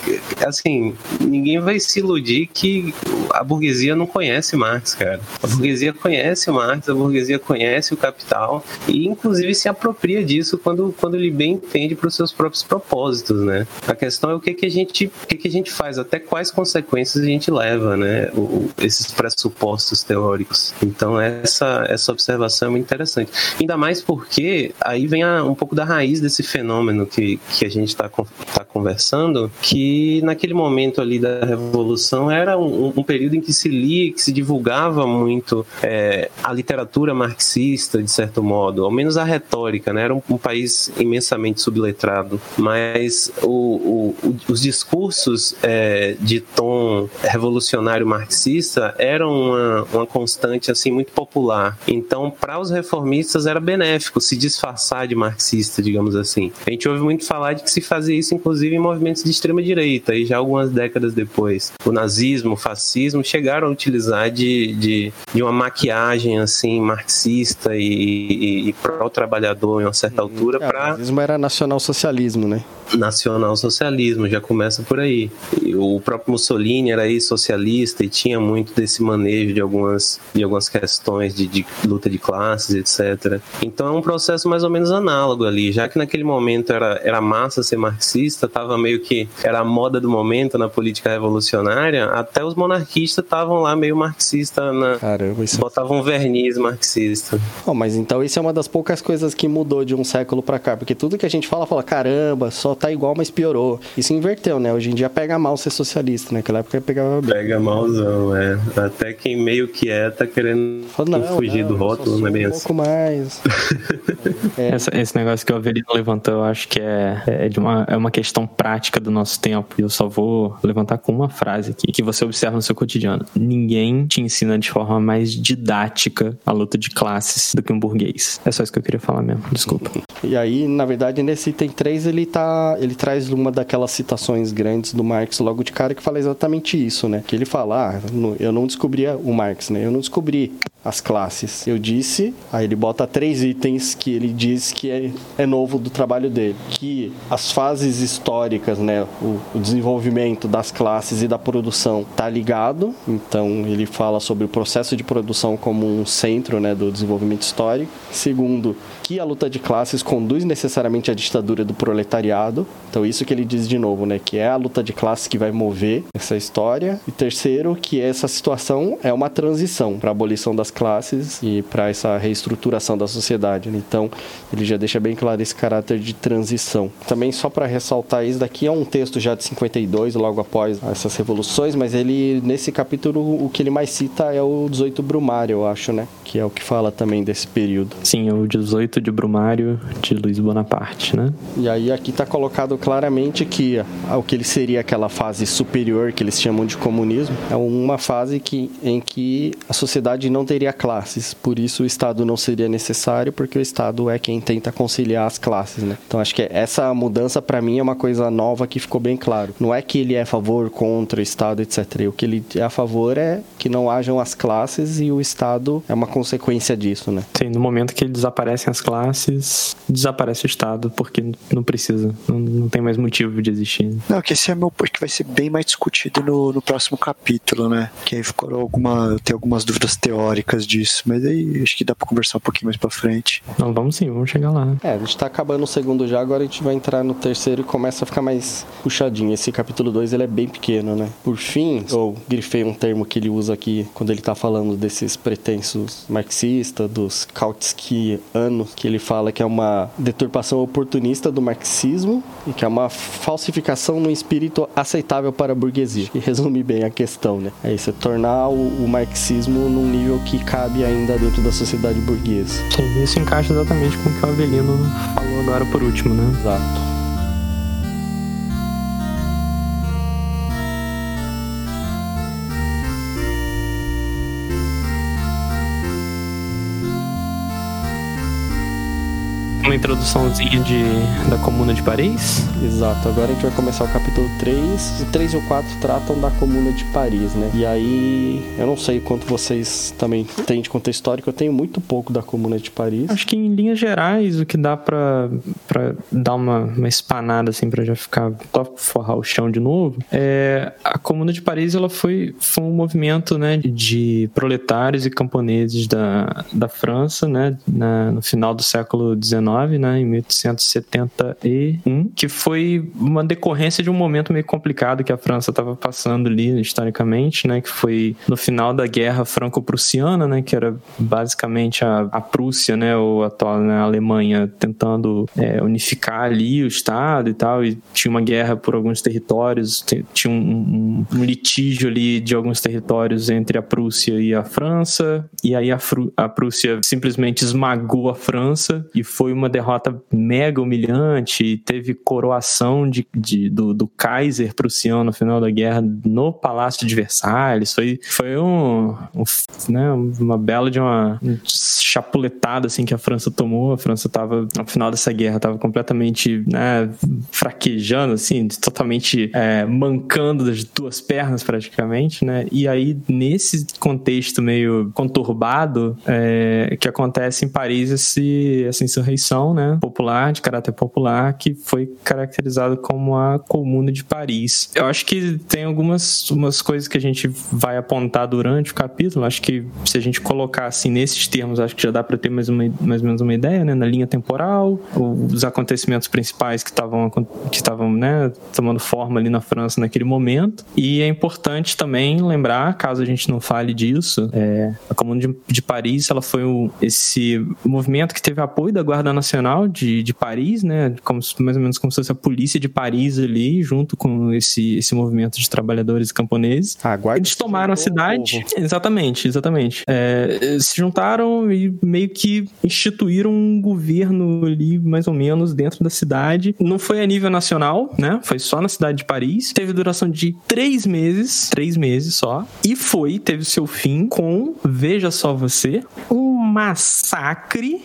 assim, ninguém vai se iludir que a burguesia não conhece Marx, cara. A burguesia conhece Marx, a burguesia conhece o capital e, inclusive, se apropria disso quando, quando ele bem entende para os seus próprios propósitos, né? A questão é o que, que a gente, o que, que a gente faz, até quais consequências a gente leva, né? O, esses pressupostos teóricos. Então, essa, essa observação é muito interessante. Ainda mais porque aí vem a, um pouco da raiz desse fenômeno que, que a gente está tá conversando, que naquele momento ali da Revolução era um, um período em que se lia, que se divulgava muito é, a literatura marxista, de certo modo, ao menos a retórica, né? Era um, um país imensamente subletrado, mas o, o, os discursos é, de tom revolucionário marxista eram uma, uma constante assim muito popular. Então, para os reformistas era benéfico se disfarçar de marxista, digamos assim. A gente ouve muito falar de que se fazia isso, inclusive, em movimentos de extrema direita, e já algumas décadas depois. O nazismo, o fascismo chegaram a utilizar de, de, de uma maquiagem assim marxista e, e, e pró-trabalhador em uma certa uhum. altura é, para. O nazismo era nacional-socialismo, né? Nacional-socialismo, já começa por aí. O próprio Mussolini era aí socialista e tinha muito desse manejo de algumas, de algumas questões de, de, luta de classes, etc. Então é um processo mais ou menos análogo ali, já que naquele momento era, era massa ser marxista, tava meio que era a moda do momento na política revolucionária, até os monarquistas estavam lá meio marxista na Caramba, isso... É botavam um verniz marxista. Oh, mas então isso é uma das poucas coisas que mudou de um século para cá, porque tudo que a gente fala fala caramba, só tá igual, mas piorou. Isso inverteu, né? Hoje em dia pega mal ser socialista, né? Naquela época pegava bem. Pega malzão, é. Até quem meio que é tá querendo não, fugir não, do rótulo, não é bem um assim. pouco mais. é. Essa, esse negócio que o Avelino levantou, eu acho que é, é, de uma, é uma questão prática do nosso tempo. E eu só vou levantar com uma frase aqui, que você observa no seu cotidiano. Ninguém te ensina de forma mais didática a luta de classes do que um burguês. É só isso que eu queria falar mesmo, desculpa. E aí, na verdade, nesse item 3, ele tá ele traz uma daquelas citações grandes do Marx logo de cara que fala exatamente isso, né? Que ele fala, ah, eu não descobri o Marx, né? Eu não descobri as classes. Eu disse, aí ele bota três itens que ele diz que é, é novo do trabalho dele, que as fases históricas, né, o, o desenvolvimento das classes e da produção tá ligado. Então ele fala sobre o processo de produção como um centro, né, do desenvolvimento histórico. Segundo, que a luta de classes conduz necessariamente à ditadura do proletariado. Então isso que ele diz de novo, né, que é a luta de classes que vai mover essa história. E terceiro, que essa situação é uma transição para a abolição das classes e para essa reestruturação da sociedade. Né? Então, ele já deixa bem claro esse caráter de transição. Também, só para ressaltar, isso daqui é um texto já de 52, logo após essas revoluções, mas ele, nesse capítulo, o que ele mais cita é o 18 Brumário, eu acho, né? Que é o que fala também desse período. Sim, o 18 de Brumário de Luiz Bonaparte, né? E aí aqui está colocado claramente que o que ele seria aquela fase superior que eles chamam de comunismo é uma fase que, em que a sociedade não teria teria classes, por isso o Estado não seria necessário, porque o Estado é quem tenta conciliar as classes, né? Então acho que essa mudança para mim é uma coisa nova que ficou bem claro. Não é que ele é a favor, contra o Estado, etc. O que ele é a favor é que não hajam as classes e o Estado é uma consequência disso, né? Sim, no momento que desaparecem as classes, desaparece o Estado, porque não precisa, não, não tem mais motivo de existir. Não, que esse é meu ponto que vai ser bem mais discutido no, no próximo capítulo, né? Que aí ficou alguma, tem algumas dúvidas teóricas disso, mas aí acho que dá pra conversar um pouquinho mais pra frente. Não, vamos sim, vamos chegar lá. É, a gente tá acabando o segundo já, agora a gente vai entrar no terceiro e começa a ficar mais puxadinho. Esse capítulo 2 ele é bem pequeno, né? Por fim, eu grifei um termo que ele usa aqui quando ele tá falando desses pretensos marxistas, dos Kautskianos, que ele fala que é uma deturpação oportunista do marxismo e que é uma falsificação no espírito aceitável para a burguesia. E resume bem a questão, né? É isso, é tornar o, o marxismo num nível que cabe ainda dentro da sociedade burguesa. Sim, isso encaixa exatamente com o que o Avelino falou agora por último, né? Exato. Uma introduçãozinha de, da Comuna de Paris. Exato, agora a gente vai começar o capítulo 3. O 3 e o 4 tratam da Comuna de Paris, né? E aí, eu não sei quanto vocês também têm de contexto histórico, eu tenho muito pouco da Comuna de Paris. Acho que em linhas gerais, o que dá pra, pra dar uma, uma espanada, assim, pra já ficar, só forrar o chão de novo, é a Comuna de Paris, ela foi, foi um movimento, né, de proletários e camponeses da, da França, né, na, no final do século XIX, né, em 1871, que foi uma decorrência de um momento meio complicado que a França estava passando ali historicamente, né, que foi no final da Guerra Franco-Prussiana, né, que era basicamente a, a Prússia, né, ou a né, a Alemanha tentando é, unificar ali o Estado e tal, e tinha uma guerra por alguns territórios, tinha um, um, um litígio ali de alguns territórios entre a Prússia e a França, e aí a, a Prússia simplesmente esmagou a França e foi uma derrota mega humilhante. Teve coroação de, de do, do, Kaiser prussiano no final da guerra no Palácio de Versalhes. Foi, foi um, um né, uma bela de uma chapuletada assim que a França tomou. A França estava no final dessa guerra estava completamente né, fraquejando, assim, totalmente é, mancando das duas pernas praticamente, né? E aí nesse contexto meio conturbado é, que acontece em Paris esse, essa insurreição, né, popular de caráter popular que foi caracterizado como a Comuna de Paris. Eu acho que tem algumas umas coisas que a gente vai apontar durante o capítulo. Acho que se a gente colocar assim nesses termos, acho que já dá para ter mais, uma, mais ou menos uma ideia, né? Na linha temporal, os acontecimentos principais que estavam que estavam, né, tomando forma ali na França naquele momento. E é importante também lembrar, caso a gente não fale disso, é, a Comuna de, de Paris, ela foi o, esse movimento que teve apoio da Guarda Nacional de, de Paris, né? Como, mais ou menos como se fosse a polícia de Paris ali, junto com esse, esse movimento de trabalhadores camponeses. Ah, Eles tomaram a cidade. Exatamente, exatamente. É, se juntaram e meio que instituíram um governo ali, mais ou menos, dentro da cidade. Não foi a nível nacional, né? Foi só na cidade de Paris. Teve duração de três meses, três meses só. E foi, teve seu fim com, veja só você, um massacre,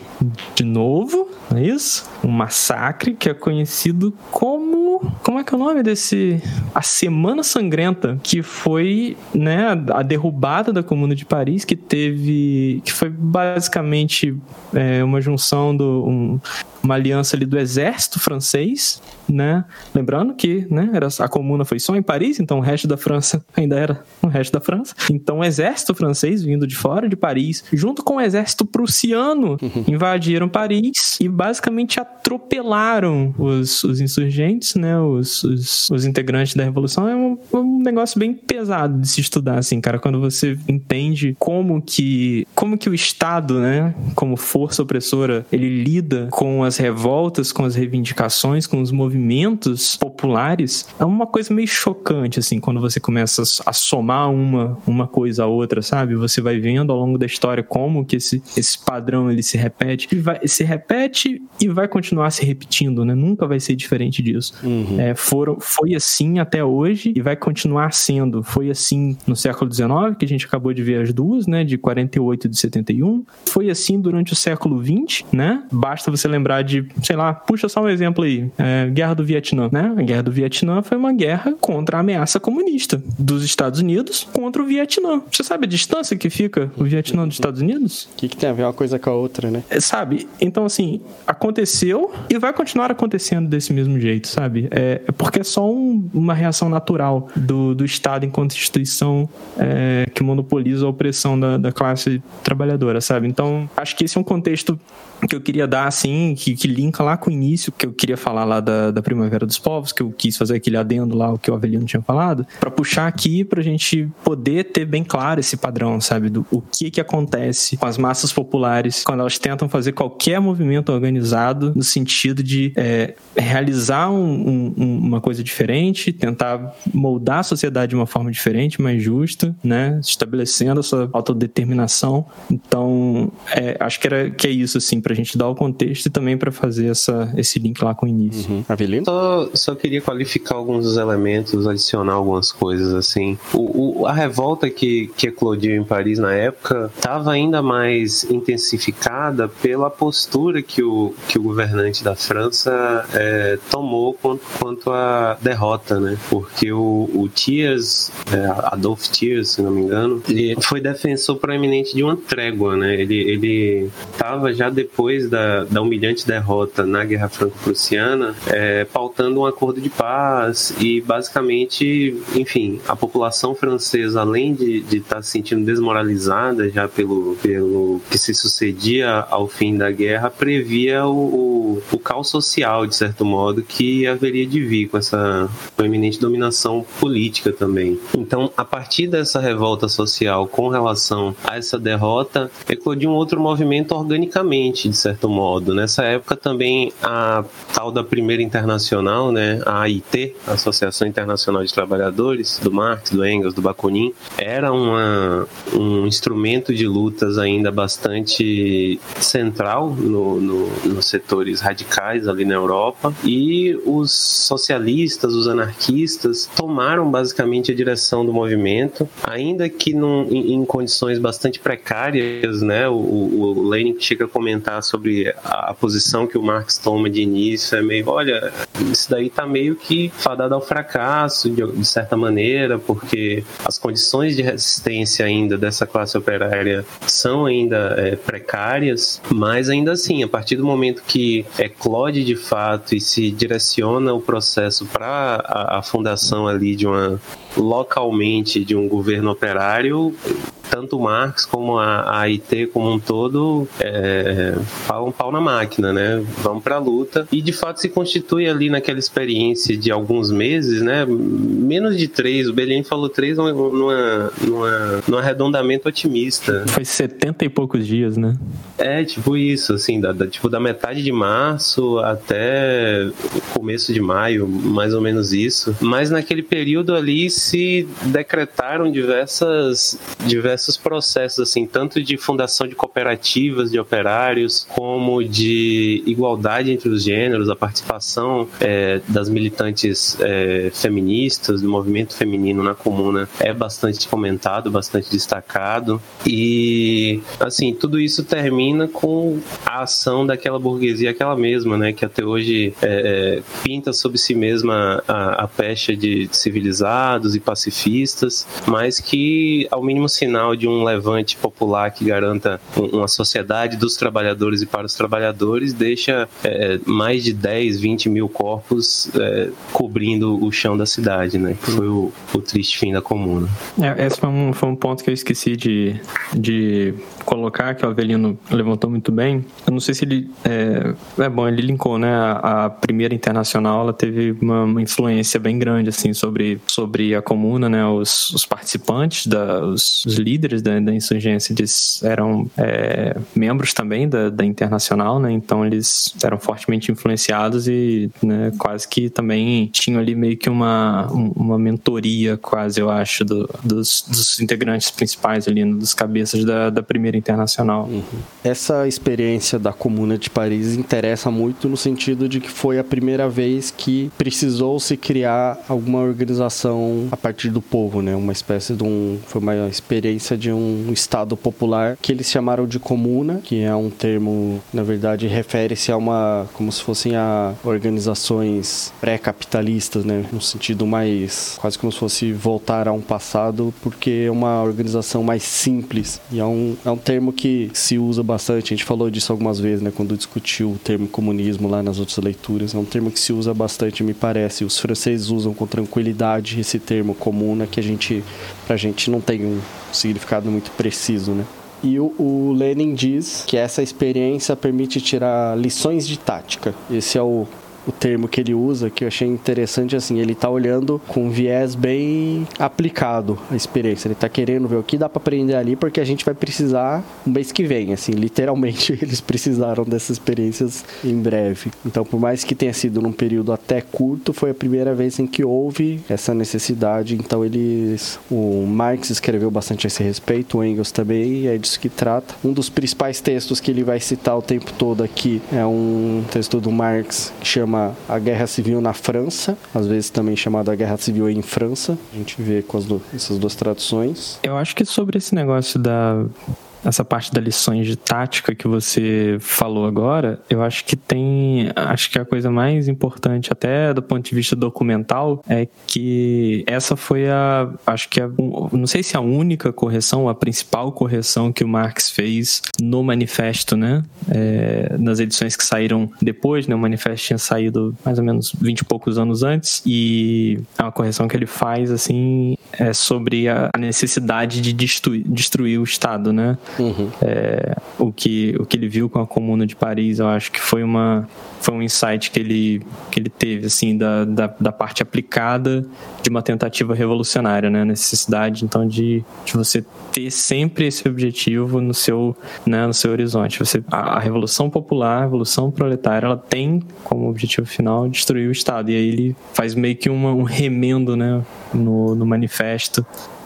de novo, não é isso? Um massacre que é conhecido como. Como é que é o nome desse. A Semana Sangrenta, que foi né, a derrubada da Comuna de Paris, que teve. que foi basicamente é, uma junção do. Um, uma aliança ali do exército francês, né? Lembrando que, né, era, a comuna foi só em Paris, então o resto da França ainda era o resto da França. Então o exército francês vindo de fora de Paris, junto com o exército prussiano, uhum. invadiram Paris e basicamente atropelaram os, os insurgentes, né, os, os, os integrantes da revolução. É um, um, negócio bem pesado de se estudar, assim, cara, quando você entende como que como que o Estado, né, como força opressora, ele lida com as as revoltas, com as reivindicações, com os movimentos populares, é uma coisa meio chocante, assim, quando você começa a somar uma, uma coisa a outra, sabe? Você vai vendo ao longo da história como que esse, esse padrão ele se repete, e vai, se repete e vai continuar se repetindo, né? Nunca vai ser diferente disso. Uhum. É, foram, foi assim até hoje e vai continuar sendo. Foi assim no século XIX, que a gente acabou de ver as duas, né? De 48 e de 71. Foi assim durante o século XX, né? Basta você lembrar de, sei lá, puxa só um exemplo aí, é, Guerra do Vietnã, né? A Guerra do Vietnã foi uma guerra contra a ameaça comunista dos Estados Unidos contra o Vietnã. Você sabe a distância que fica o Vietnã dos Estados Unidos? O que, que tem a ver uma coisa com a outra, né? É, sabe? Então, assim, aconteceu e vai continuar acontecendo desse mesmo jeito, sabe? É, é porque é só um, uma reação natural do, do Estado enquanto instituição é, que monopoliza a opressão da, da classe trabalhadora, sabe? Então, acho que esse é um contexto que eu queria dar, assim, que, que linka lá com o início, que eu queria falar lá da, da Primavera dos Povos, que eu quis fazer aquele adendo lá, o que o Avelino tinha falado, para puxar aqui pra gente poder ter bem claro esse padrão, sabe, do o que que acontece com as massas populares quando elas tentam fazer qualquer movimento organizado no sentido de é, realizar um, um, uma coisa diferente, tentar moldar a sociedade de uma forma diferente, mais justa, né, estabelecendo a sua autodeterminação. Então, é, acho que era que é isso, assim, pra gente dar o contexto e também para fazer essa, esse link lá com o início. Uhum. Avelino? Só, só queria qualificar alguns dos elementos, adicionar algumas coisas assim. O, o a revolta que, que eclodiu em Paris na época estava ainda mais intensificada pela postura que o, que o governante da França é, tomou quanto, quanto à derrota, né? Porque o, o Thiers, é, Adolphe Thiers, se não me engano, ele foi defensor proeminente de uma trégua, né? Ele ele estava já depois da, da humilhante derrota na Guerra Franco-Prussiana, é, pautando um acordo de paz e basicamente, enfim, a população francesa, além de estar tá se sentindo desmoralizada já pelo, pelo que se sucedia ao fim da guerra, previa o, o, o caos social, de certo modo, que haveria de vir com essa eminente dominação política também. Então, a partir dessa revolta social com relação a essa derrota, eclodiu um outro movimento organicamente, de certo modo. Nessa época também a tal da Primeira Internacional, né, a AIT, Associação Internacional de Trabalhadores, do Marx, do Engels, do Bakunin, era uma, um instrumento de lutas ainda bastante central no, no, nos setores radicais ali na Europa e os socialistas, os anarquistas tomaram basicamente a direção do movimento, ainda que num, em, em condições bastante precárias, né? O, o Lenin chega a comentar sobre a, a, posição que o Marx toma de início, é meio, olha, isso daí tá meio que fadado ao fracasso, de, de certa maneira, porque as condições de resistência ainda dessa classe operária são ainda é, precárias, mas ainda assim, a partir do momento que eclode de fato e se direciona o processo para a, a fundação ali de uma localmente de um governo operário, tanto Marx como a, AIT como um todo é, falam pau na máquina, né? Vão para a luta e de fato se constitui ali naquela experiência de alguns meses, né? Menos de três, o Belém falou três numa, numa, num arredondamento otimista. Foi 70 e poucos dias, né? É, tipo isso, assim, da, da, tipo da metade de março até começo de maio, mais ou menos isso. Mas naquele período ali se decretaram diversas, diversos processos, assim, tanto de fundação de cooperativas de operários, como de igualdade entre os gêneros, a participação é, das militantes é, feministas, do movimento feminino na comuna é bastante comentado, bastante destacado. E, assim, tudo isso termina com a ação daquela burguesia, aquela mesma, né, que até hoje é, é pinta sobre si mesma a, a pecha de civilizados e pacifistas, mas que, ao mínimo sinal de um levante popular que garanta uma sociedade dos trabalhadores e para os trabalhadores, deixa é, mais de 10, 20 mil corpos é, cobrindo o chão da cidade, né? Que foi o, o triste fim da comuna. É, esse foi um, foi um ponto que eu esqueci de, de colocar, que o Avelino levantou muito bem. Eu não sei se ele. É, bom, ele linkou, né? A, primeira internacional ela teve uma, uma, influência bem grande, assim, sobre, sobre a comuna, né? Os, os participantes, da, os, os líderes da, da insurgência, eles eram é, membros também da, da internacional, né? Então eles eram fortemente influenciados e né, quase que também tinham ali meio que uma, uma mentoria, quase, eu acho, do, dos, dos integrantes principais ali, dos cabeças da, da primeira internacional. Uhum. Essa experiência da Comuna de Paris interessa muito no sentido de que foi a primeira vez que precisou se criar alguma organização a partir do povo, né? Uma espécie de um foi uma experiência de um estado popular que eles chamaram de comuna, que é um termo, na verdade, refere-se a uma como se fossem a organizações pré-capitalistas, né? No sentido mais quase como se fosse voltar a um passado, porque é uma organização mais simples e é um, é um termo que se usa bastante, a gente falou disso algumas vezes, né, quando discutiu o termo comunismo lá nas outras leituras. É um termo que se usa bastante, me parece. Os franceses usam com tranquilidade esse termo comuna, que a gente, pra gente não tem um significado muito preciso, né? E o, o, Lenin diz que essa experiência permite tirar lições de tática. Esse é o, o termo que ele usa, que eu achei interessante, assim, ele tá olhando com um viés bem aplicado a experiência. Ele tá querendo ver o que dá para aprender ali, porque a gente vai precisar um mês que vem, assim, literalmente eles precisaram dessas experiências em breve. Então, por mais que tenha sido num período até curto, foi a primeira vez em que houve essa necessidade. Então, eles, o Marx escreveu bastante a esse respeito, o Engels também, é disso que trata. Um dos principais textos que ele vai citar o tempo todo aqui é um texto do Marx que chama chama a Guerra Civil na França, às vezes também chamada Guerra Civil em França. A gente vê com do, essas duas traduções. Eu acho que sobre esse negócio da essa parte das lições de tática que você falou agora, eu acho que tem, acho que a coisa mais importante até do ponto de vista documental é que essa foi a, acho que a, não sei se a única correção, a principal correção que o Marx fez no manifesto, né? É, nas edições que saíram depois, né? O manifesto tinha saído mais ou menos 20 e poucos anos antes e é uma correção que ele faz assim é sobre a necessidade de destruir, destruir o Estado, né? Uhum. É, o, que, o que ele viu com a Comuna de Paris, eu acho que foi, uma, foi um insight que ele, que ele teve, assim, da, da, da parte aplicada de uma tentativa revolucionária, né? A necessidade, então, de, de você ter sempre esse objetivo no seu, né, no seu horizonte. Você, a, a Revolução Popular, a Revolução Proletária, ela tem como objetivo final destruir o Estado. E aí ele faz meio que uma, um remendo, né, no, no manifesto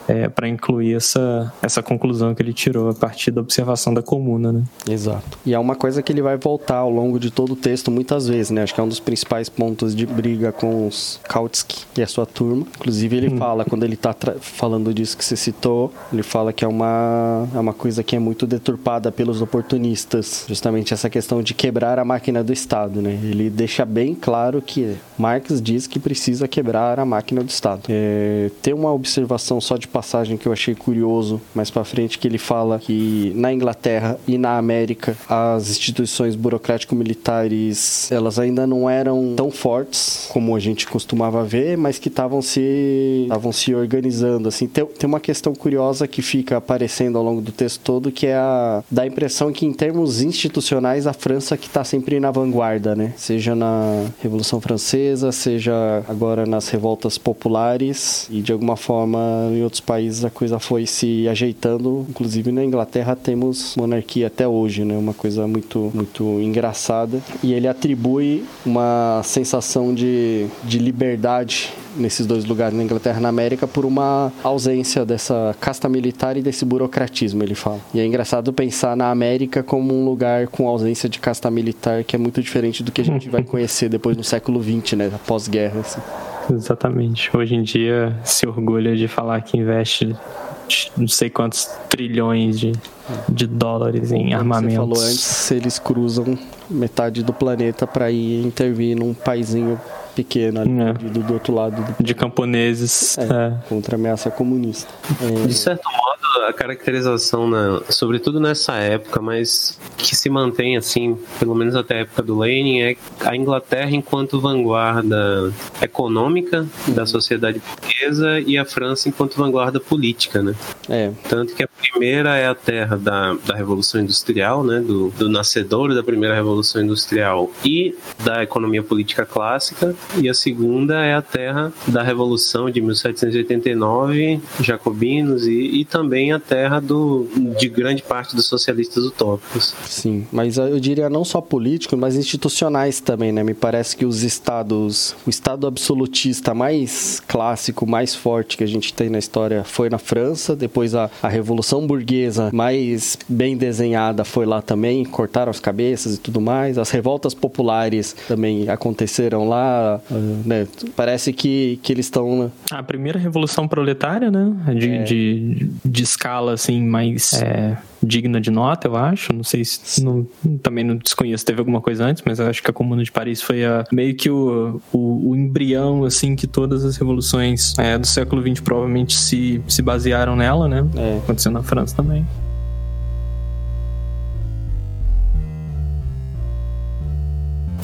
é, para incluir essa, essa conclusão que ele tirou a partir da observação da comuna, né? Exato. E é uma coisa que ele vai voltar ao longo de todo o texto muitas vezes, né? Acho que é um dos principais pontos de briga com os Kautsky e a sua turma. Inclusive ele hum. fala, quando ele está falando disso que você citou, ele fala que é uma, é uma coisa que é muito deturpada pelos oportunistas. Justamente essa questão de quebrar a máquina do Estado, né? Ele deixa bem claro que Marx diz que precisa quebrar a máquina do Estado. É, tem uma observação só de passagem que eu achei curioso mais para frente que ele fala que na Inglaterra e na América as instituições burocrático-militares elas ainda não eram tão fortes como a gente costumava ver, mas que estavam se estavam se organizando assim. Tem, tem uma questão curiosa que fica aparecendo ao longo do texto todo que é a da impressão que em termos institucionais a França que está sempre na vanguarda, né? Seja na Revolução Francesa, seja agora nas revoltas populares e de alguma forma em outros países a coisa foi se ajeitando. Inclusive na Inglaterra temos monarquia até hoje, né? Uma coisa muito, muito engraçada. E ele atribui uma sensação de, de liberdade nesses dois lugares, na Inglaterra e na América, por uma ausência dessa casta militar e desse burocratismo, ele fala. E é engraçado pensar na América como um lugar com ausência de casta militar, que é muito diferente do que a gente vai conhecer depois no século XX, né? Pós-guerra, assim. Exatamente. Hoje em dia se orgulha de falar que investe não sei quantos trilhões de, de dólares em Como armamentos. Você falou antes, eles cruzam metade do planeta para ir intervir num paizinho pequeno ali, é. do, do, outro lado. Do... De camponeses. É, é. Contra a ameaça comunista. De certo modo, a caracterização, na, sobretudo nessa época, mas que se mantém assim, pelo menos até a época do Lenin, é a Inglaterra enquanto vanguarda econômica da sociedade burguesa e a França enquanto vanguarda política, né? É. Tanto que a primeira é a terra da, da Revolução Industrial, né? Do, do nascedor da primeira Revolução Industrial e da economia política clássica, e a segunda é a terra da Revolução de 1789, jacobinos e, e também a terra do, de grande parte dos socialistas utópicos. Sim, mas eu diria não só políticos, mas institucionais também, né? Me parece que os estados, o estado absolutista mais clássico, mais forte que a gente tem na história foi na França, depois a, a Revolução Burguesa mais bem desenhada foi lá também, cortaram as cabeças e tudo mais, as revoltas populares também aconteceram lá, né? Parece que, que eles estão... Né? A primeira Revolução Proletária, né? De, é. de, de escala assim mais é, digna de nota, eu acho. Não sei se não, também não desconheço, teve alguma coisa antes, mas acho que a Comuna de Paris foi a, meio que o, o, o embrião assim que todas as revoluções é, do século XX provavelmente se, se basearam nela, né? É. Aconteceu na França também.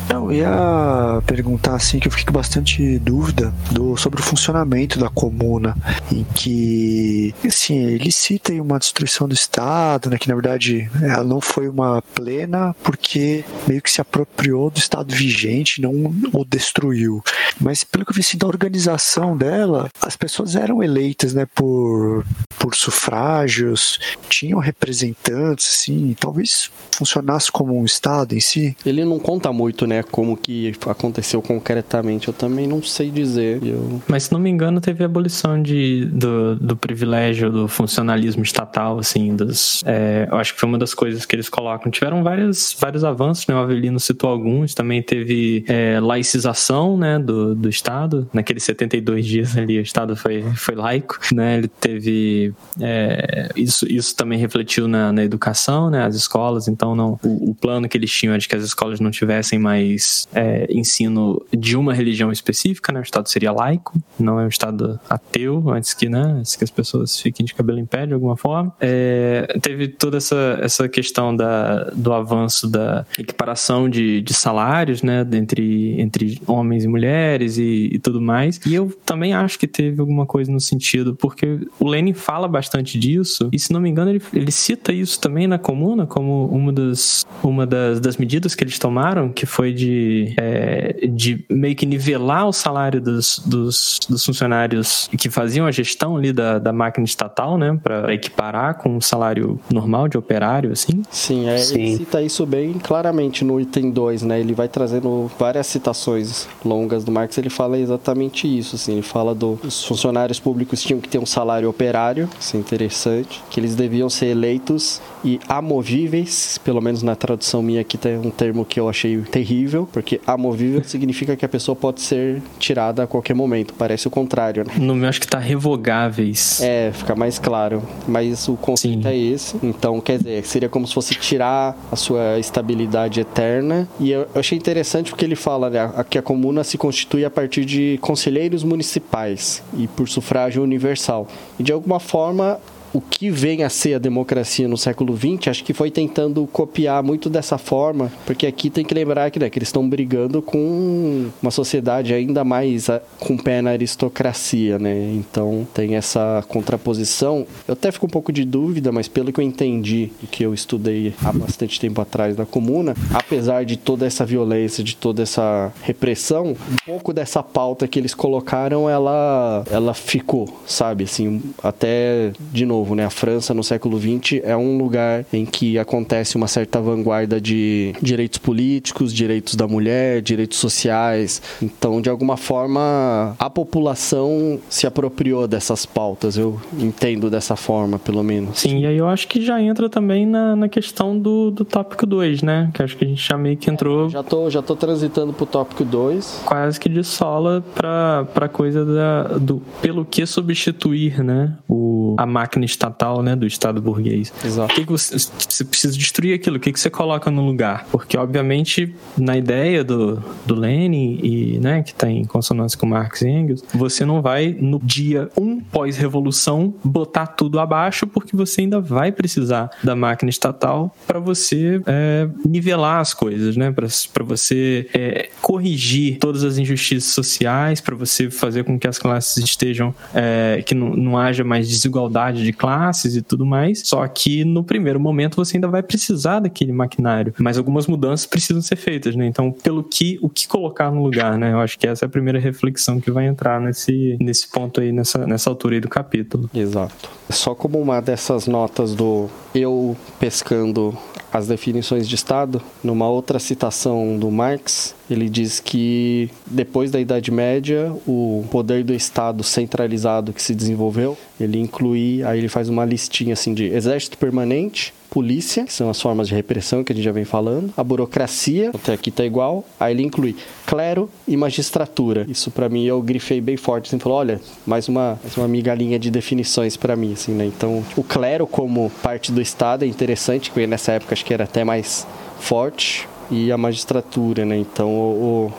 Eu ia perguntar assim que eu fiquei com bastante dúvida do, sobre o funcionamento da comuna, em que assim, ele cita uma destruição do Estado, né, que na verdade ela não foi uma plena porque meio que se apropriou do Estado vigente, não o destruiu. Mas pelo que eu vi assim, da organização dela, as pessoas eram eleitas, né, por, por sufrágios, tinham representantes, assim, talvez funcionasse como um estado em si. Ele não conta muito, né, como que aconteceu concretamente. Eu também não sei dizer. Eu... Mas se não me engano, teve a abolição de, do, do privilégio do funcionalismo estatal, assim, dos, é, eu acho que foi uma das coisas que eles colocam. Tiveram várias, vários avanços, né? O Avelino citou alguns, também teve é, laicização, né, do, do Estado. Naqueles 72 dias ali, o Estado foi, foi laico, né? Ele teve... É, isso, isso também refletiu na, na educação, né? As escolas, então não... O, o, plano que eles tinham era de que as escolas não tivessem mais é, ensino de uma religião específica, né? O Estado seria laico, não é um Estado ateu, antes que, né? Antes que as pessoas fiquem de cabelo em pé de alguma forma. É, teve toda essa, essa questão da, do avanço da equiparação de, de salários, né? Entre, entre homens e mulheres e, e tudo mais. E eu também acho que teve alguma coisa no sentido, porque o Lenin fala bastante disso, e se não me engano, ele, ele cita isso também na comuna como uma das, uma das, das medidas que eles tomaram, que foi de, é, de meio que nivelar o salário dos, dos, dos, funcionários que faziam a gestão ali da, da máquina estatal, né, para equiparar com o salário normal de operário, assim. Sim, é, Sim. ele cita isso bem claramente no item 2, né, ele vai trazendo várias citações longas do Marx, ele fala exatamente isso, assim, ele fala dos funcionários públicos tinham que ter um salário operário, isso é interessante, que eles deviam ser eleitos e amovíveis, pelo menos na tradução minha aqui tem um termo que eu achei terrível, porque amovível significa que a pessoa pode ser tirada a qualquer momento, parece o contrário, né? No meu acho que tá revogáveis. É, fica mais claro, mas o conceito Sim. é esse. Então, quer dizer, seria como se fosse tirar a sua estabilidade eterna. E eu, eu achei interessante porque ele fala né, que a comuna se constitui a partir de conselheiros municipais e por sufrágio universal. E de alguma forma o que vem a ser a democracia no século XX, acho que foi tentando copiar muito dessa forma, porque aqui tem que lembrar que, né, que eles estão brigando com uma sociedade ainda mais a, com pé na aristocracia, né? Então tem essa contraposição. Eu até fico um pouco de dúvida, mas pelo que eu entendi e que eu estudei há bastante tempo atrás na comuna, apesar de toda essa violência, de toda essa repressão, um pouco dessa pauta que eles colocaram, ela, ela ficou, sabe? Assim, até de novo novo, né? A França no século XX é um lugar em que acontece uma certa vanguarda de direitos políticos, direitos da mulher, direitos sociais. Então, de alguma forma, a população se apropriou dessas pautas. Eu entendo dessa forma, pelo menos. Sim, e aí eu acho que já entra também na, na questão do, do tópico 2, né? Que acho que a gente já meio que entrou. É, já tô, já tô transitando pro tópico 2. Quase que de sola pra, pra coisa da, do pelo que substituir, né? O, a máquina estatal, né, do Estado burguês. Exato. O que, que você, você, precisa destruir aquilo? O que, que você coloca no lugar? Porque, obviamente, na ideia do, do Lenin, e, né, que está em consonância com Marx e Engels, você não vai, no dia um pós-revolução, botar tudo abaixo, porque você ainda vai precisar da máquina estatal para você é, nivelar as coisas, né, para você é, corrigir todas as injustiças sociais, para você fazer com que as classes estejam, é, que não, não haja mais desigualdade de classes e tudo mais. Só que no primeiro momento você ainda vai precisar daquele maquinário, mas algumas mudanças precisam ser feitas, né? Então, pelo que o que colocar no lugar, né? Eu acho que essa é a primeira reflexão que vai entrar nesse nesse ponto aí nessa nessa altura aí do capítulo. Exato. Só como uma dessas notas do eu pescando as definições de Estado, numa outra citação do Marx, ele diz que depois da Idade Média, o poder do Estado centralizado que se desenvolveu, ele inclui, aí ele faz uma listinha assim de exército permanente, polícia, que são as formas de repressão que a gente já vem falando, a burocracia, até aqui tá igual, aí ele inclui clero e magistratura. Isso para mim eu grifei bem forte, assim, falou, olha, mais uma, mais uma migalhinha de definições para mim, assim, né? Então, o clero como parte do Estado é interessante, porque nessa época acho que era até mais forte, e a magistratura, né? Então, o,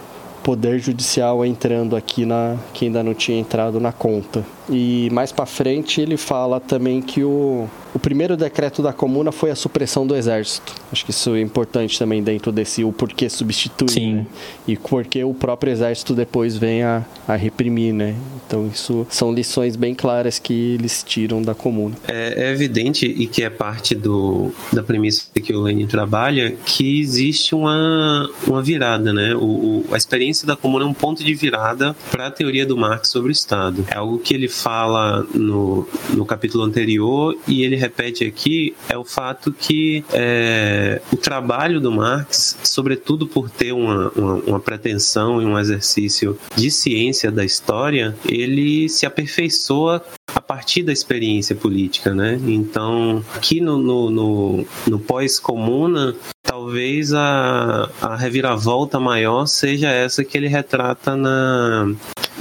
poder judicial entrando aqui na que ainda não tinha entrado na conta. E mais para frente ele fala também que o, o primeiro decreto da comuna foi a supressão do exército. Acho que isso é importante também dentro desse o porquê substituir. Sim. Né? E porque o próprio exército depois vem a, a reprimir, né? Então isso são lições bem claras que eles tiram da comuna. É, é evidente e que é parte do, da premissa que o Lenin trabalha que existe uma, uma virada, né? O, o, a experiência da comuna é um ponto de virada para a teoria do Marx sobre o Estado. É algo que ele fala no, no capítulo anterior e ele repete aqui é o fato que é, o trabalho do Marx, sobretudo por ter uma, uma, uma pretensão e um exercício de ciência da história, ele se aperfeiçoa partir da experiência política, né? Então, aqui no, no, no, no pós-comuna, talvez a, a reviravolta maior seja essa que ele retrata na,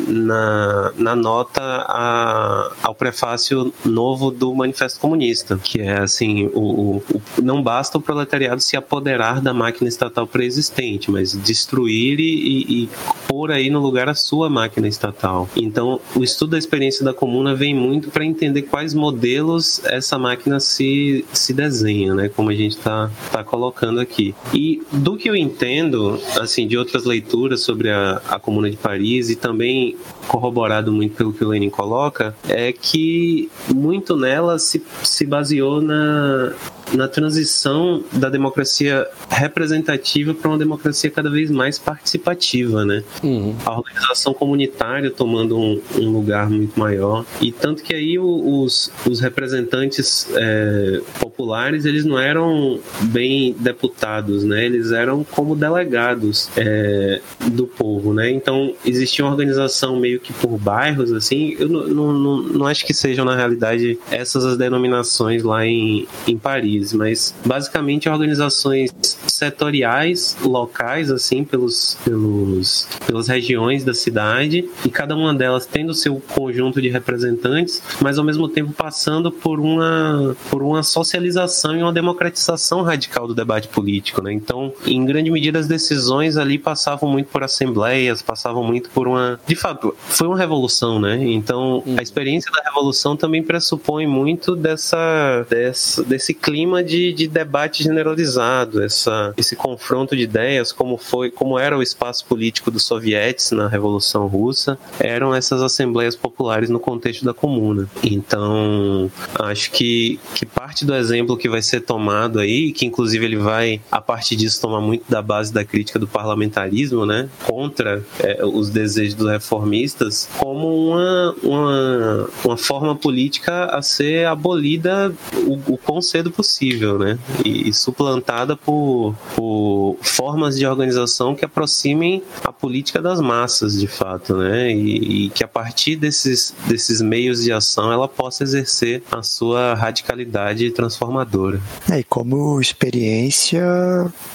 na, na nota a, ao prefácio novo do Manifesto Comunista, que é assim, o, o, não basta o proletariado se apoderar da máquina estatal pré-existente, mas destruir e, e pôr aí no lugar a sua máquina estatal. Então, o estudo da experiência da comuna vem muito para entender quais modelos essa máquina se, se desenha, né? Como a gente está tá colocando aqui. E do que eu entendo, assim, de outras leituras sobre a, a Comuna de Paris e também corroborado muito pelo que o Lenin coloca, é que muito nela se, se baseou na, na transição da democracia representativa para uma democracia cada vez mais participativa, né? Uhum. A organização comunitária tomando um, um, lugar muito maior e tanto que aí os, os representantes é, populares eles não eram bem deputados, né? Eles eram como delegados é, do povo, né? Então existia uma organização meio que por bairros, assim. Eu não, não, não, não acho que sejam na realidade essas as denominações lá em, em Paris país, mas basicamente organizações setoriais, locais, assim, pelos, pelos, pelas regiões da cidade, e cada uma delas tendo seu conjunto de representantes, mas ao mesmo tempo passando por uma, por uma socialização e uma democratização radical do debate político, né? Então, em grande medida, as decisões ali passavam muito por assembleias, passavam muito por uma. De fato, foi uma revolução, né? Então, a experiência da revolução também pressupõe muito dessa, dessa desse clima clima de, de debate generalizado, essa, esse confronto de ideias, como foi, como era o espaço político dos sovietes na Revolução Russa, eram essas assembleias populares no contexto da comuna. Então, acho que, que parte do exemplo que vai ser tomado aí, que inclusive ele vai, a partir disso, tomar muito da base da crítica do parlamentarismo, né, contra é, os desejos dos reformistas, como uma, uma, uma forma política a ser abolida o, o quão cedo possível possível, né? E, e suplantada por, por, formas de organização que aproximem a política das massas, de fato, né? E, e, que a partir desses, desses meios de ação ela possa exercer a sua radicalidade transformadora. É, e como experiência,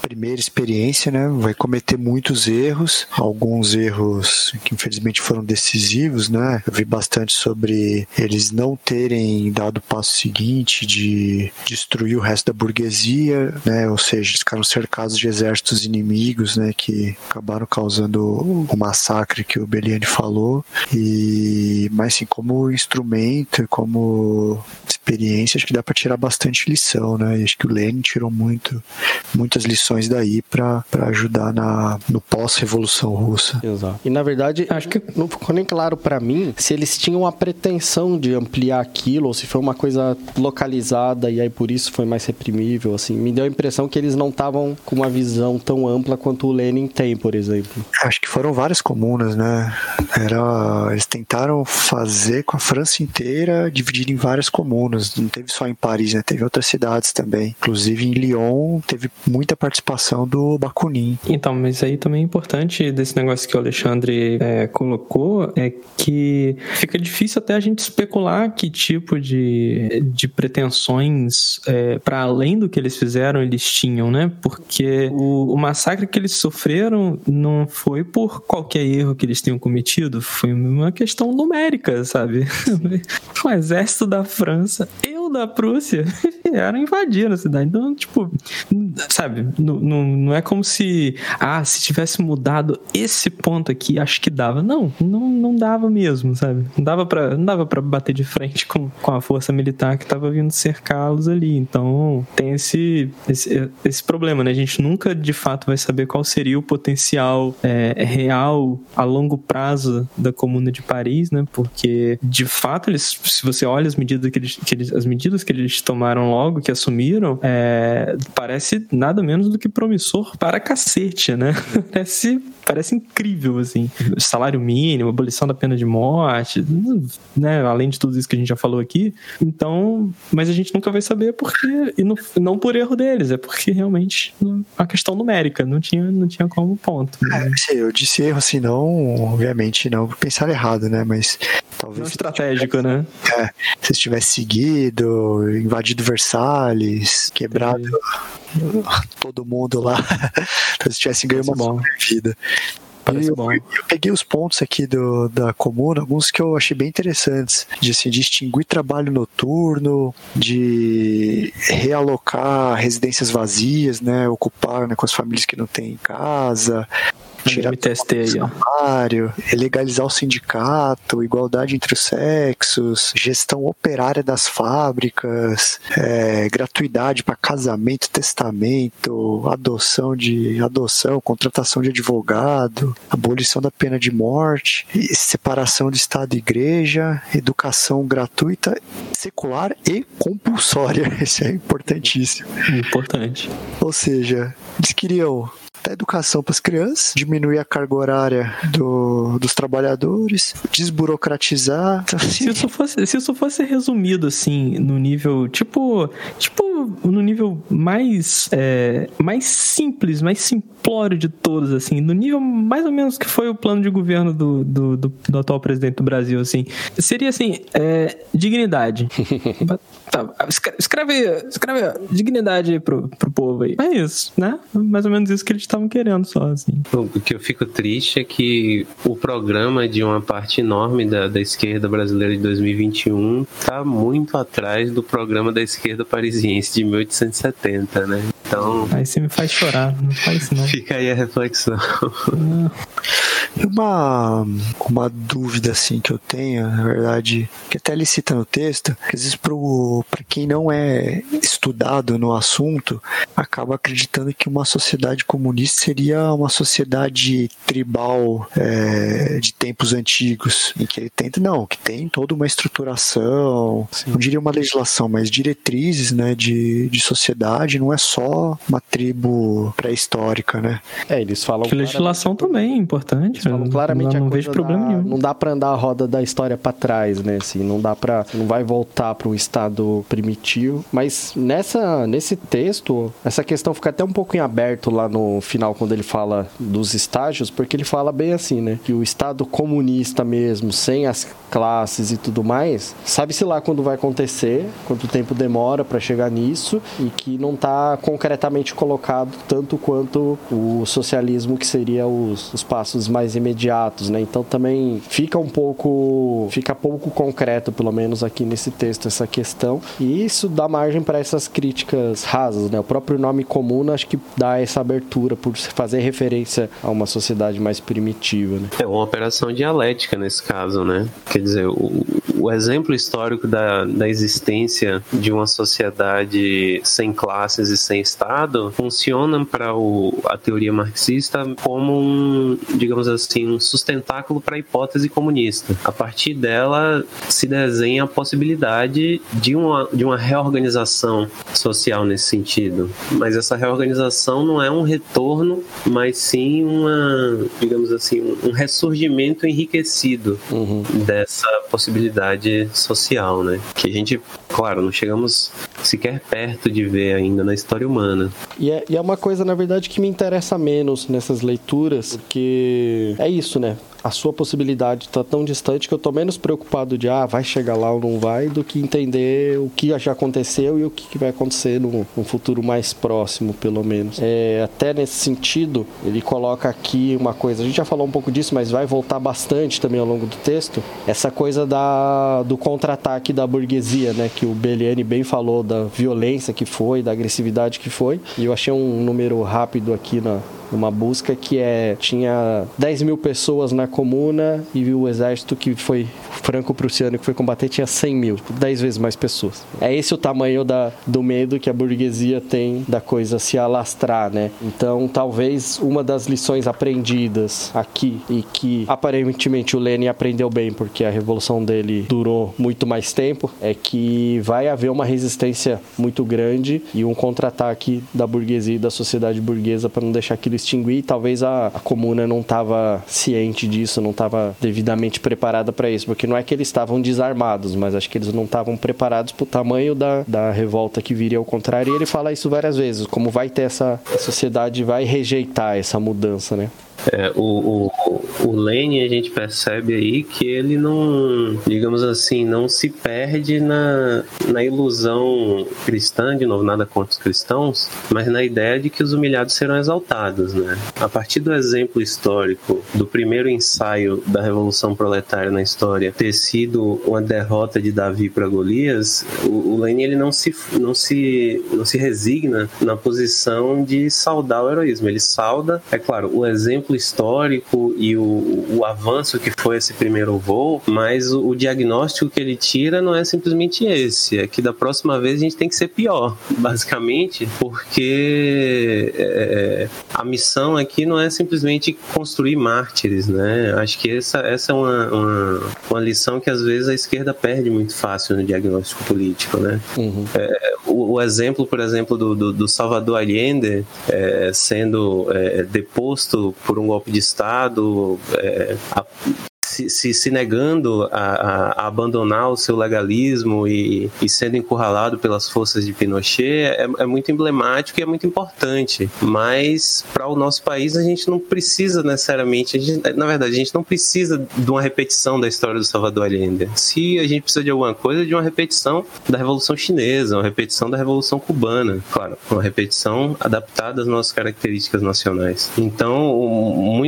primeira experiência, né? Vai cometer muitos erros, alguns erros que infelizmente foram decisivos, né? Eu vi bastante sobre eles não terem dado o passo seguinte de destruir destruir o resto da burguesia, né? Ou seja, eles ficaram cercados de exércitos inimigos, né? Que acabaram causando o massacre que o Beliani falou. E, mas assim, como instrumento, como experiência, acho que dá para tirar bastante lição, né? E acho que o Lenin tirou muito, muitas lições daí para ajudar na, no pós-revolução russa. Exato. E na verdade, acho que não ficou nem claro para mim se eles tinham a pretensão de ampliar aquilo ou se foi uma coisa localizada e aí por isso foi foi mais reprimível, assim. Me deu a impressão que eles não estavam com uma visão tão ampla quanto o Lenin tem, por exemplo. Acho que foram várias comunas, né? Era, eles tentaram fazer com a França inteira, dividir em várias comunas. Não teve só em Paris, né? Teve outras cidades também. Inclusive em Lyon teve muita participação do Bakunin. Então, mas aí também é importante desse negócio que o Alexandre é, colocou é que fica difícil até a gente especular que tipo de, de pretensões é, para além do que eles fizeram, eles tinham, né? Porque o, o, massacre que eles sofreram não foi por qualquer erro que eles tenham cometido, foi uma questão numérica, sabe? o exército da França. Eu sul da Prússia eram invadindo a cidade. Então, tipo, sabe, não, não, não é como se, ah, se tivesse mudado esse ponto aqui, acho que dava. Não, não, não dava mesmo, sabe? Não dava pra, não dava pra bater de frente com, com a força militar que tava vindo cercá-los ali. Então, tem esse, esse, esse problema, né? A gente nunca de fato vai saber qual seria o potencial é, real a longo prazo da Comuna de Paris, né? Porque de fato eles, se você olha as medidas que eles, que eles as medidas que eles tomaram logo, que assumiram, é, parece nada menos do que promissor para cacete, né? parece parece incrível, assim. Salário mínimo, abolição da pena de morte, né? Além de tudo isso que a gente já falou aqui. Então, mas a gente nunca vai saber porque, e não, não por erro deles, é porque realmente a questão numérica, não tinha, não tinha como ponto. Né? É, eu disse erro assim, não, obviamente não pensar errado, né? Mas talvez. Não estratégico, tivesse, né? É, se tivesse seguido, invadido Versalhes, quebrado. É todo mundo lá, se tivesse ganho uma vida. Eu, eu, peguei os pontos aqui do, da comuna, alguns que eu achei bem interessantes, de assim, distinguir trabalho noturno, de realocar residências vazias, né, ocupar né, com as famílias que não têm casa, tirar MTST aí, salário, legalizar o sindicato, igualdade entre os sexos, gestão operária das fábricas, é, gratuidade para casamento, testamento, adoção de adoção, contratação de advogado, abolição da pena de morte, separação de Estado e Igreja, educação gratuita, secular e compulsória. Isso é importantíssimo. Importante. Ou seja, eles queriam da educação para as crianças, diminuir a carga horária do, dos trabalhadores, desburocratizar. Então, assim... se, isso fosse, se isso fosse resumido assim, no nível tipo, tipo no nível mais, é, mais simples, mais simplório de todos, assim, no nível mais ou menos que foi o plano de governo do, do, do, do atual presidente do Brasil, assim, seria assim, é, dignidade. Tá, escreve, escreve dignidade aí pro, pro povo aí. É isso, né? Mais ou menos isso que eles estavam querendo só, assim. O que eu fico triste é que o programa de uma parte enorme da, da esquerda brasileira de 2021 tá muito atrás do programa da esquerda parisiense de 1870, né? Então. Aí você me faz chorar, não faz isso não. Fica aí a reflexão. Uma, uma dúvida assim que eu tenho, na verdade, que até ele cita no texto, que às vezes para quem não é estudado no assunto, acaba acreditando que uma sociedade comunista seria uma sociedade tribal é, de tempos antigos, em que ele tenta, não, que tem toda uma estruturação, Sim. não diria uma legislação, mas diretrizes né, de, de sociedade, não é só uma tribo pré-histórica, né? É, eles falam. Que legislação também é importante. Eles falam claramente não, não vejo problema da, nenhum. Não dá para andar a roda da história para trás, né? Assim, não dá para, não vai voltar para o estado primitivo. Mas nessa, nesse texto, essa questão fica até um pouco em aberto lá no final quando ele fala dos estágios, porque ele fala bem assim, né? Que o estado comunista mesmo, sem as classes e tudo mais, sabe-se lá quando vai acontecer, quanto tempo demora para chegar nisso e que não está concretamente colocado tanto quanto o socialismo que seria os, os passos mais imediatos, né? Então também fica um pouco, fica pouco concreto, pelo menos aqui nesse texto, essa questão e isso dá margem para essas críticas rasas, né? O próprio nome comum acho que dá essa abertura por fazer referência a uma sociedade mais primitiva, né? É uma operação dialética nesse caso, né? Que Quer dizer, o, o exemplo histórico da, da existência de uma sociedade sem classes e sem Estado funciona para a teoria marxista como um, digamos assim, um sustentáculo para a hipótese comunista. A partir dela se desenha a possibilidade de uma, de uma reorganização social nesse sentido. Mas essa reorganização não é um retorno, mas sim uma, digamos assim, um ressurgimento enriquecido uhum. dessa essa possibilidade social, né? Que a gente, claro, não chegamos sequer perto de ver ainda na história humana. E é, e é uma coisa, na verdade, que me interessa menos nessas leituras, porque é isso, né? A sua possibilidade está tão distante que eu tô menos preocupado de ah, vai chegar lá ou não vai, do que entender o que já aconteceu e o que vai acontecer no, no futuro mais próximo, pelo menos. É, até nesse sentido, ele coloca aqui uma coisa, a gente já falou um pouco disso, mas vai voltar bastante também ao longo do texto, essa coisa da, do contra-ataque da burguesia, né? Que o Belliani bem falou da violência que foi, da agressividade que foi. E eu achei um número rápido aqui na, uma busca que é tinha 10 mil pessoas na comuna e o exército que foi franco-prussiano que foi combater tinha 100 mil, 10 vezes mais pessoas. É esse o tamanho da, do medo que a burguesia tem da coisa se alastrar, né? Então, talvez uma das lições aprendidas aqui e que aparentemente o Lenin aprendeu bem porque a revolução dele durou muito mais tempo é que vai haver uma resistência muito grande e um contra-ataque da burguesia e da sociedade burguesa para não deixar aquilo extinguir. Talvez a, a comuna não estava ciente disso, não estava devidamente preparada para isso, porque não é que eles estavam desarmados, mas acho que eles não estavam preparados para o tamanho da, da revolta que viria ao contrário. E ele fala isso várias vezes, como vai ter essa a sociedade vai rejeitar essa mudança, né? É, o, o, o a gente percebe aí que ele não, digamos assim, não se perde na, na ilusão cristã, de novo, nada contra os cristãos, mas na ideia de que os humilhados serão exaltados, né? A partir do exemplo histórico do primeiro ensaio da Revolução Proletária na história ter sido uma derrota de Davi para Golias, o, o ele não se, não, se, não se resigna na posição de saudar o heroísmo. Ele sauda, é claro, o exemplo histórico e o, o avanço que foi esse primeiro voo, mas o, o, diagnóstico que ele tira não é simplesmente esse, é que da próxima vez a gente tem que ser pior, basicamente, porque é, a missão aqui não é simplesmente construir mártires, né? Acho que essa, essa é uma, uma, uma lição que às vezes a esquerda perde muito fácil no diagnóstico político, né? Uhum. É, o, o, exemplo, por exemplo, do, do, do Salvador Allende é, sendo é, deposto por um golpe de Estado, é, a, se, se, se negando a, a, abandonar o seu legalismo e, e, sendo encurralado pelas forças de Pinochet é, é muito emblemático e é muito importante. Mas para o nosso país a gente não precisa necessariamente, gente, na verdade, a gente não precisa de uma repetição da história do Salvador Allende. Se a gente precisa de alguma coisa, de uma repetição da Revolução Chinesa, uma repetição da Revolução Cubana, claro, uma repetição adaptada às nossas características nacionais. Então,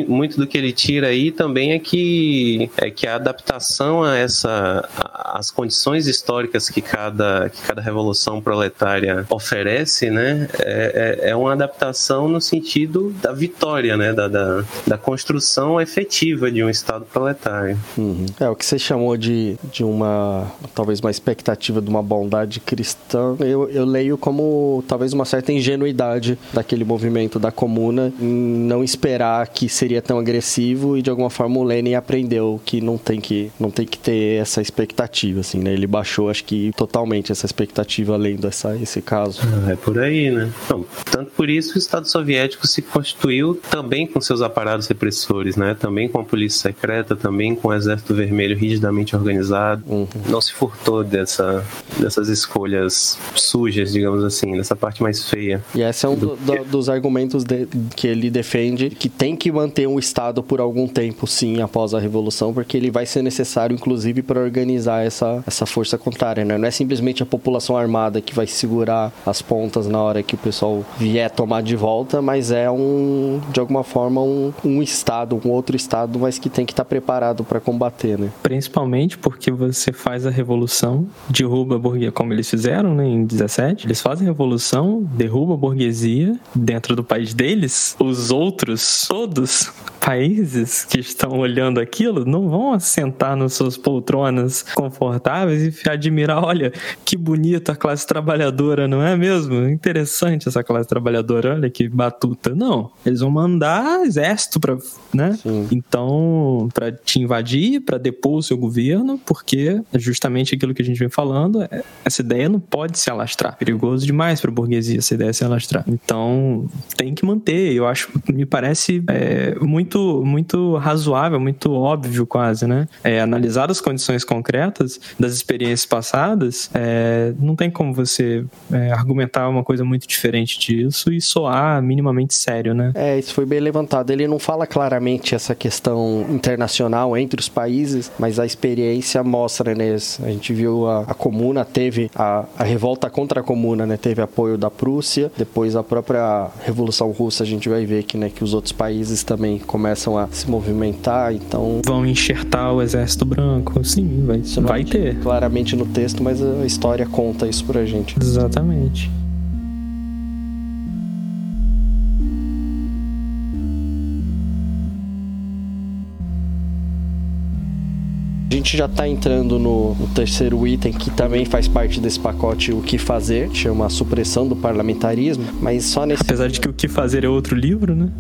muito do que ele tira aí também é que é que a adaptação a essa as condições históricas que cada que cada revolução proletária oferece, né, é, é, é uma adaptação no sentido da vitória, né, da, da, da construção efetiva de um estado proletário. Uhum. É o que você chamou de, de uma talvez uma expectativa de uma bondade cristã. Eu, eu leio como talvez uma certa ingenuidade daquele movimento da comuna em não esperar que seria tão agressivo e de alguma forma o Lenin aprendeu que não tem que não tem que ter essa expectativa, assim, né? Ele baixou, acho que totalmente essa expectativa além dessa esse caso. Ah, é por aí, né? Então, tanto por isso o Estado Soviético se constituiu também com seus aparatos repressores, né? Também com a polícia secreta, também com o Exército Vermelho rigidamente organizado. Uhum. Não se furtou dessa dessas escolhas sujas, digamos assim, dessa parte mais feia. E esse é um do, do, dos argumentos de, que ele defende que tem que manter um Estado por algum tempo, sim, após a Revolução porque ele vai ser necessário, inclusive, para organizar essa, essa força contrária. Né? Não é simplesmente a população armada que vai segurar as pontas na hora que o pessoal vier tomar de volta, mas é um, de alguma forma, um, um Estado, um outro Estado, mas que tem que estar tá preparado para combater. Né? Principalmente porque você faz a revolução, derruba a burguesia, como eles fizeram né, em 17, eles fazem a revolução, derruba a burguesia dentro do país deles, os outros, todos países que estão olhando aquilo não vão assentar nas suas poltronas confortáveis e admirar, olha, que bonita a classe trabalhadora, não é mesmo? Interessante essa classe trabalhadora, olha que batuta. Não, eles vão mandar exército para, né? Sim. Então, para te invadir, para depor o seu governo, porque é justamente aquilo que a gente vem falando, é, essa ideia não pode se alastrar. Perigoso demais para a burguesia essa ideia se alastrar. Então, tem que manter. Eu acho, me parece é, muito muito, muito razoável, muito óbvio quase, né? É, analisar as condições concretas das experiências passadas, é, não tem como você é, argumentar uma coisa muito diferente disso e soar minimamente sério, né? É, isso foi bem levantado. Ele não fala claramente essa questão internacional entre os países, mas a experiência mostra, né? A gente viu a, a comuna teve a, a revolta contra a comuna, né? Teve apoio da Prússia, depois a própria Revolução Russa, a gente vai ver que, né, que os outros países também começam a se movimentar, então... Vão enxertar o Exército Branco, sim, vai, vai ter. Claramente no texto, mas a história conta isso pra gente. Exatamente. A gente já está entrando no, no, terceiro item que também faz parte desse pacote o que fazer, chama supressão do parlamentarismo, mas só nesse Apesar de que o que fazer é outro livro, né?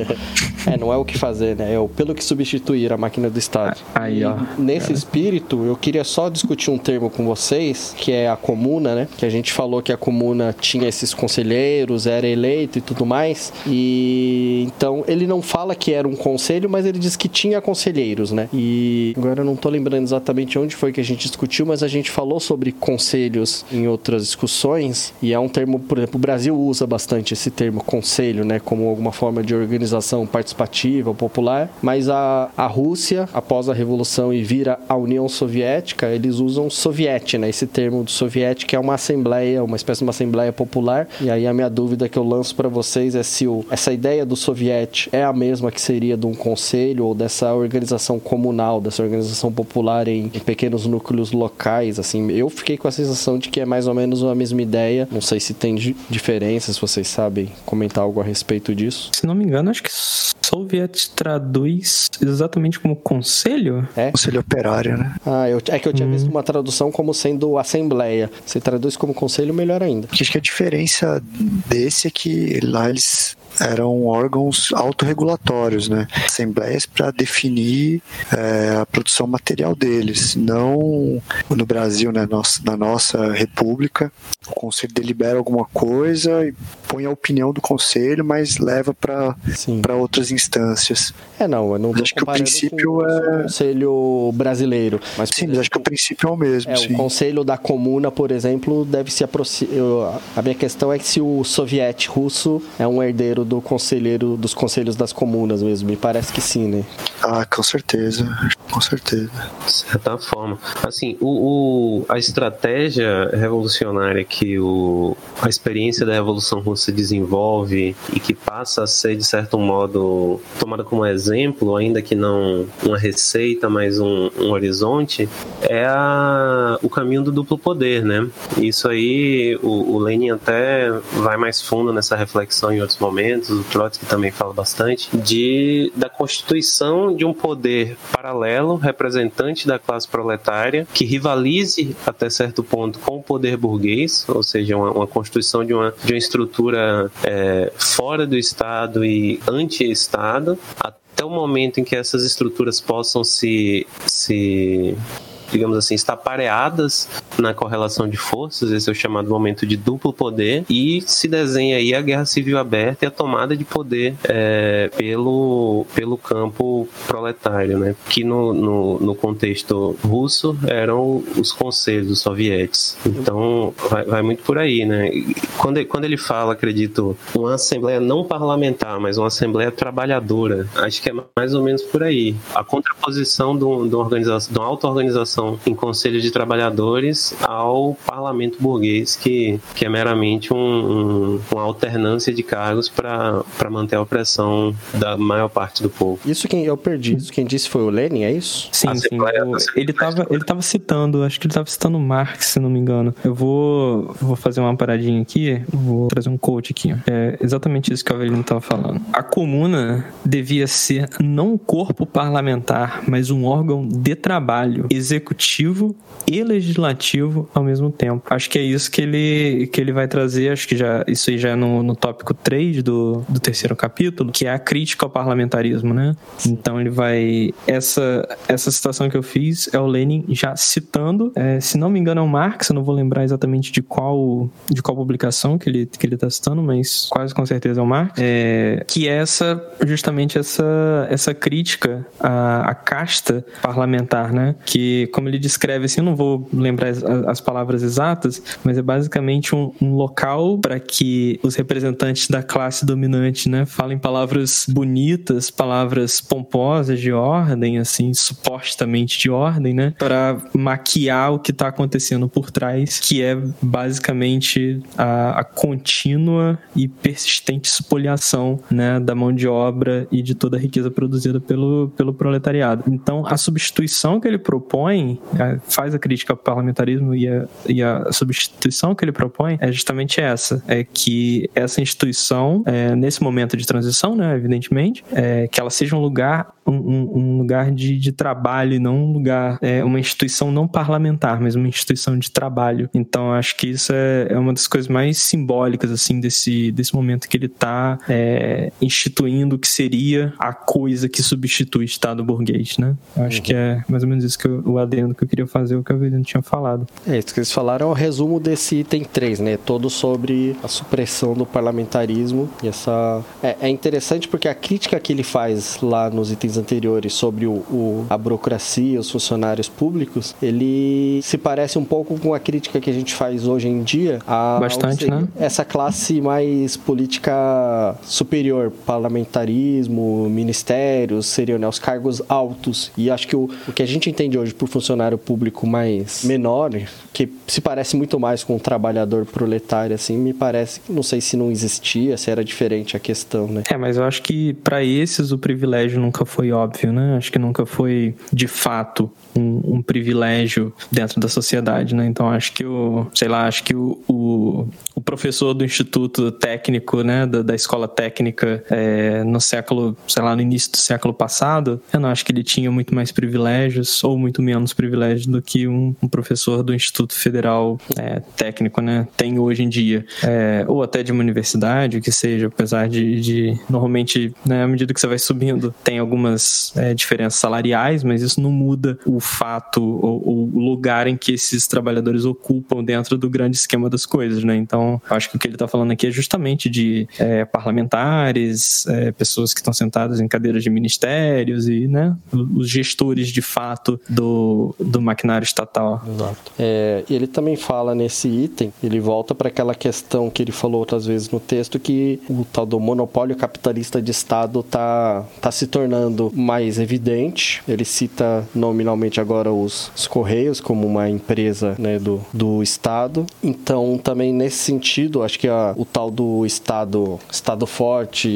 é, não é o que fazer, né? É o pelo que substituir a máquina do Estado. Aí, ó. E nesse é. espírito, eu queria só discutir um termo com vocês, que é a comuna, né? Que a gente falou que a comuna tinha esses conselheiros, era eleito e tudo mais. E então ele não fala que era um conselho, mas ele diz que tinha conselheiros, né? E agora eu não tô lembrando exatamente onde foi que a gente discutiu, mas a gente falou sobre conselhos em outras discussões, e é um termo, por exemplo, o Brasil usa bastante esse termo conselho, né, como alguma forma de organização participativa, popular, mas a, a Rússia, após a Revolução e vira a União Soviética, eles usam soviete, né, esse termo do soviete, que é uma assembleia, uma espécie de uma assembleia popular, e aí a minha dúvida que eu lanço para vocês é se o, essa ideia do soviete é a mesma que seria de um conselho ou dessa organização comunal, dessa organização popular popular em, em, pequenos núcleos locais, assim. Eu fiquei com a sensação de que é mais ou menos a mesma ideia. Não sei se tem diferenças, se vocês sabem comentar algo a respeito disso. Se não me engano, acho que Soviet traduz exatamente como conselho? É. Conselho operário, né? Ah, eu, é que eu tinha hum. visto uma tradução como sendo assembleia. Se traduz como conselho, melhor ainda. Acho que a diferença desse é que lá eles eram órgãos autorregulatórios, né? Assembleias para definir é, a produção material deles. Não no Brasil, né? Nossa, na nossa república, o conselho delibera alguma coisa e põe a opinião do conselho, mas leva para outras instâncias. É, não, eu não mas acho que o princípio é o conselho brasileiro. Mas, sim, mas acho que o princípio é o mesmo. É, sim. o conselho da comuna, por exemplo, deve se aproximar. A minha questão é que se o soviete russo é um herdeiro do conselheiro dos conselhos das comunas mesmo. Me parece que sim, né? Ah, com certeza, com certeza. De certa forma. Assim, o, o, a estratégia revolucionária que o, a experiência da Revolução Russa desenvolve e que passa a ser, de certo modo, tomada como exemplo, ainda que não uma receita, mas um, um horizonte, é a, o caminho do duplo poder, né? Isso aí, o, o Lenin até vai mais fundo nessa reflexão em outros momentos, o Trotsky também fala bastante, de, da constituição de um poder paralelo, representante da classe proletária, que rivalize até certo ponto com o poder burguês, ou seja, uma, uma constituição de uma, de uma estrutura é, fora do Estado e anti-Estado, até o momento em que essas estruturas possam se, se digamos assim, estar pareadas na correlação de forças, esse é o chamado momento de duplo poder, e se desenha aí a guerra civil aberta e a tomada de poder é, pelo, pelo campo proletário, né? que no, no, no, contexto russo eram os conselhos sovietes. Então, vai, vai muito por aí, né? Quando, quando ele fala, acredito, uma assembleia não parlamentar, mas uma assembleia trabalhadora, acho que é mais ou menos por aí. A contraposição de, um, de uma organização, de uma auto-organização em conselhos de trabalhadores ao parlamento burguês, que, que é meramente um, um, uma alternância de cargos para manter a opressão da maior parte do povo. Isso quem eu perdi, isso quem disse foi o Lenin, é isso? Sim, sim. ele estava ele tava citando, acho que ele estava citando Marx, se não me engano. Eu vou, vou fazer uma paradinha aqui, vou trazer um coach aqui. É exatamente isso que o Avelino estava falando. A comuna devia ser não um corpo parlamentar, mas um órgão de trabalho, executivo executivo e legislativo ao mesmo tempo. Acho que é isso que ele, que ele vai trazer, acho que já isso aí já é no, no tópico 3 do, do terceiro capítulo, que é a crítica ao parlamentarismo, né? Então ele vai. Essa, essa citação que eu fiz é o Lenin já citando, é, se não me engano, é o Marx, eu não vou lembrar exatamente de qual, de qual publicação que ele, que ele está citando, mas quase com certeza é o Marx, é, que é essa, justamente essa, essa crítica à, à casta parlamentar, né? Que, como ele descreve assim, eu não vou lembrar as, as palavras exatas, mas é basicamente um, um local para que os representantes da classe dominante, né, falem palavras bonitas, palavras pomposas de ordem, assim, supostamente de ordem, né, para maquiar o que está acontecendo por trás, que é basicamente a, a contínua e persistente espoliação, né, da mão de obra e de toda a riqueza produzida pelo, pelo proletariado. Então, a substituição que ele propõe, faz a crítica ao parlamentarismo e a, e a substituição que ele propõe é justamente essa, é que essa instituição, é, nesse momento de transição, né, evidentemente, é, que ela seja um lugar um, um lugar de, de, trabalho e não um lugar, é, uma instituição não parlamentar, mas uma instituição de trabalho. Então, acho que isso é, é uma das coisas mais simbólicas, assim, desse, desse momento que ele está é, instituindo o que seria a coisa que substitui o Estado burguês, né? Acho uhum. que é mais ou menos isso que eu, o adendo que eu queria fazer, o que a Avelino tinha falado. É, isso que eles falaram é o resumo desse item 3, né? Todo sobre a supressão do parlamentarismo e essa... É, é interessante porque a crítica que ele faz lá nos itens anteriores sobre o, o, a burocracia, os funcionários públicos, ele se parece um pouco com a crítica que a gente faz hoje em dia a Bastante, né? essa classe mais política superior, parlamentarismo, ministérios, seriam né, os cargos altos. E acho que o, o que a gente entende hoje por funcionário público mais menor, que se parece muito mais com um trabalhador proletário, assim, me parece, não sei se não existia, se era diferente a questão, né? É, mas eu acho que para esses o privilégio nunca foi óbvio, né? Acho que nunca foi de fato um, um, privilégio dentro da sociedade, né? Então acho que o, sei lá, acho que o, o professor do instituto técnico, né, da, da escola técnica é, no século, sei lá, no início do século passado, eu não acho que ele tinha muito mais privilégios ou muito menos privilégios do que um, um professor do instituto federal é, técnico, né, tem hoje em dia, é, ou até de uma universidade, o que seja, apesar de, de normalmente, né, à medida que você vai subindo, tem algumas é, diferenças salariais, mas isso não muda o fato ou o lugar em que esses trabalhadores ocupam dentro do grande esquema das coisas, né? Então, acho que o que ele está falando aqui é justamente de é, parlamentares, é, pessoas que estão sentadas em cadeiras de ministérios e, né, os gestores de fato do, do maquinário estatal. Exato. É, ele também fala nesse item, ele volta para aquela questão que ele falou outras vezes no texto que o tal do monopólio capitalista de Estado está tá se tornando mais evidente. Ele cita nominalmente agora os, os Correios como uma empresa né, do, do Estado. Então, também nesse sentido, acho que a, o tal do Estado, Estado forte,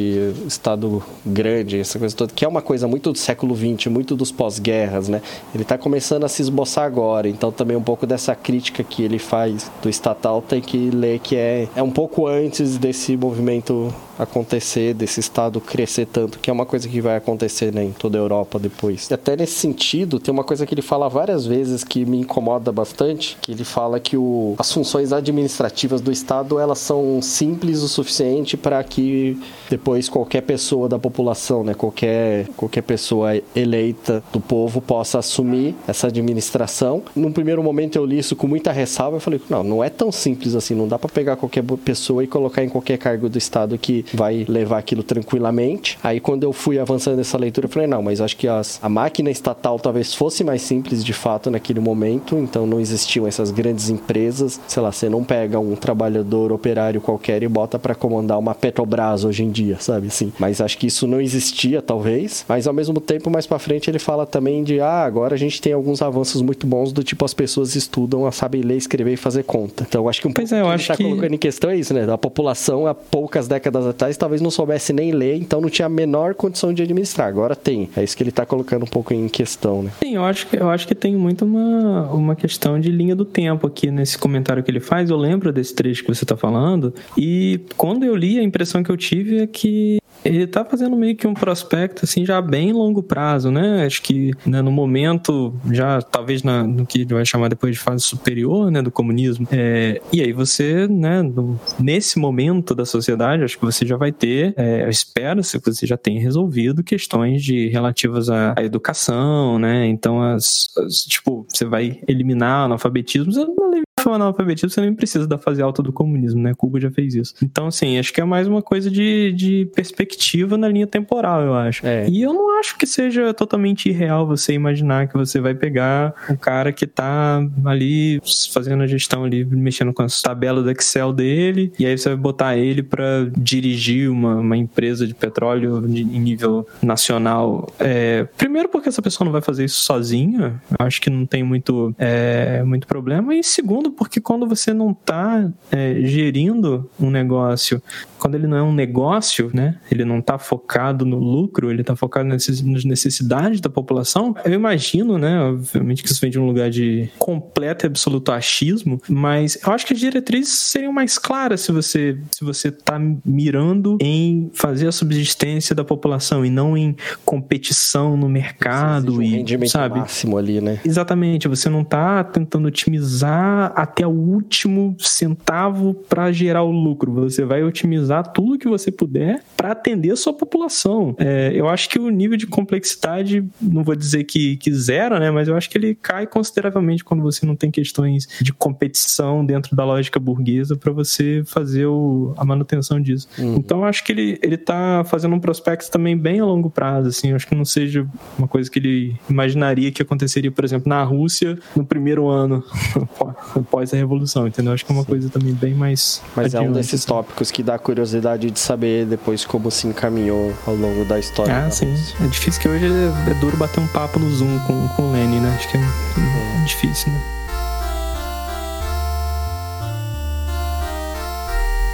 Estado grande, essa coisa toda, que é uma coisa muito do século XX, muito dos pós-guerras, né? Ele está começando a se esboçar agora. Então, também um pouco dessa crítica que ele faz do estatal tem que ler que é, é um pouco antes desse movimento acontecer, desse Estado crescer tanto, que é uma coisa que vai acontecer né, em toda a Europa depois. E até nesse sentido, tem uma coisa que ele fala várias vezes que me incomoda bastante, que ele fala que o, as funções administrativas do Estado elas são simples o suficiente para que depois qualquer pessoa da população, né, qualquer, qualquer pessoa eleita do povo possa assumir essa administração. Num primeiro momento eu li isso com muita ressalva, eu falei, não, não é tão simples assim, não dá para pegar qualquer pessoa e colocar em qualquer cargo do Estado que vai levar aquilo tranquilamente. Aí quando eu fui avançando nessa leitura, eu falei, não, mas acho que as, a máquina estatal talvez fosse mais simples de fato naquele momento, então não existiam essas grandes empresas. Sei lá, você não pega um trabalhador operário qualquer e bota para comandar uma Petrobras hoje em dia, sabe assim? Mas acho que isso não existia, talvez. Mas ao mesmo tempo, mais para frente, ele fala também de ah, agora a gente tem alguns avanços muito bons do tipo as pessoas estudam, sabem ler, escrever e fazer conta. Então acho que um pouco é, eu acho que ele tá colocando em questão é isso, né? A população há poucas décadas atrás talvez não soubesse nem ler, então não tinha a menor condição de administrar. Agora tem. É isso que ele está colocando um pouco em questão, né? Sim, eu acho que, eu acho que tem muito uma, uma questão de linha do tempo aqui nesse comentário que ele faz. Eu lembro desse trecho que você está falando, e quando eu li, a impressão que eu tive é que ele tá fazendo meio que um prospecto assim já bem longo prazo, né? Acho que né, no momento já talvez na, no que vai chamar depois de fase superior, né, do comunismo. É, e aí você, né, no, nesse momento da sociedade, acho que você já vai ter, é, espera-se que você já tenha resolvido questões de relativas à, à educação, né? Então as, as, tipo você vai eliminar analfabetismo, você não for analfabetismo, você nem precisa da fase alta do comunismo, né? Cuba já fez isso. Então, assim, acho que é mais uma coisa de, de perspectiva na linha temporal, eu acho. É. E eu não acho que seja totalmente irreal você imaginar que você vai pegar um cara que tá ali fazendo a gestão ali, mexendo com as tabelas do Excel dele, e aí você vai botar ele para dirigir uma, uma empresa de petróleo em nível nacional. É, primeiro porque essa pessoa não vai fazer isso sozinha, acho que não tem muito, é, muito problema, e segundo porque quando você não está é, gerindo um negócio, quando ele não é um negócio, né, ele não está focado no lucro, ele está focado nas necessidades da população, eu imagino, né, obviamente que isso vem de um lugar de completo e absoluto achismo, mas eu acho que as diretrizes seriam mais claras se você se você está mirando em fazer a subsistência da população e não em competição no mercado um e rendimento sabe máximo ali, né? Exatamente, você não está tentando otimizar até o último centavo para gerar o lucro. Você vai otimizar tudo que você puder para atender a sua população. É, eu acho que o nível de complexidade, não vou dizer que, que zero, né? Mas eu acho que ele cai consideravelmente quando você não tem questões de competição dentro da lógica burguesa para você fazer o, a manutenção disso. Uhum. Então eu acho que ele, ele tá fazendo um prospecto também bem a longo prazo, assim. Eu acho que não seja uma coisa que ele imaginaria que aconteceria, por exemplo, na Rússia no primeiro ano após a revolução, entendeu? Acho que é uma coisa também bem mais. Mas adiante, é um desses assim. tópicos que dá curiosidade de saber depois como se encaminhou ao longo da história. Ah, sim. É difícil que hoje é, duro bater um papo no Zoom com, com o Lenny, né? Acho que é, é difícil, né?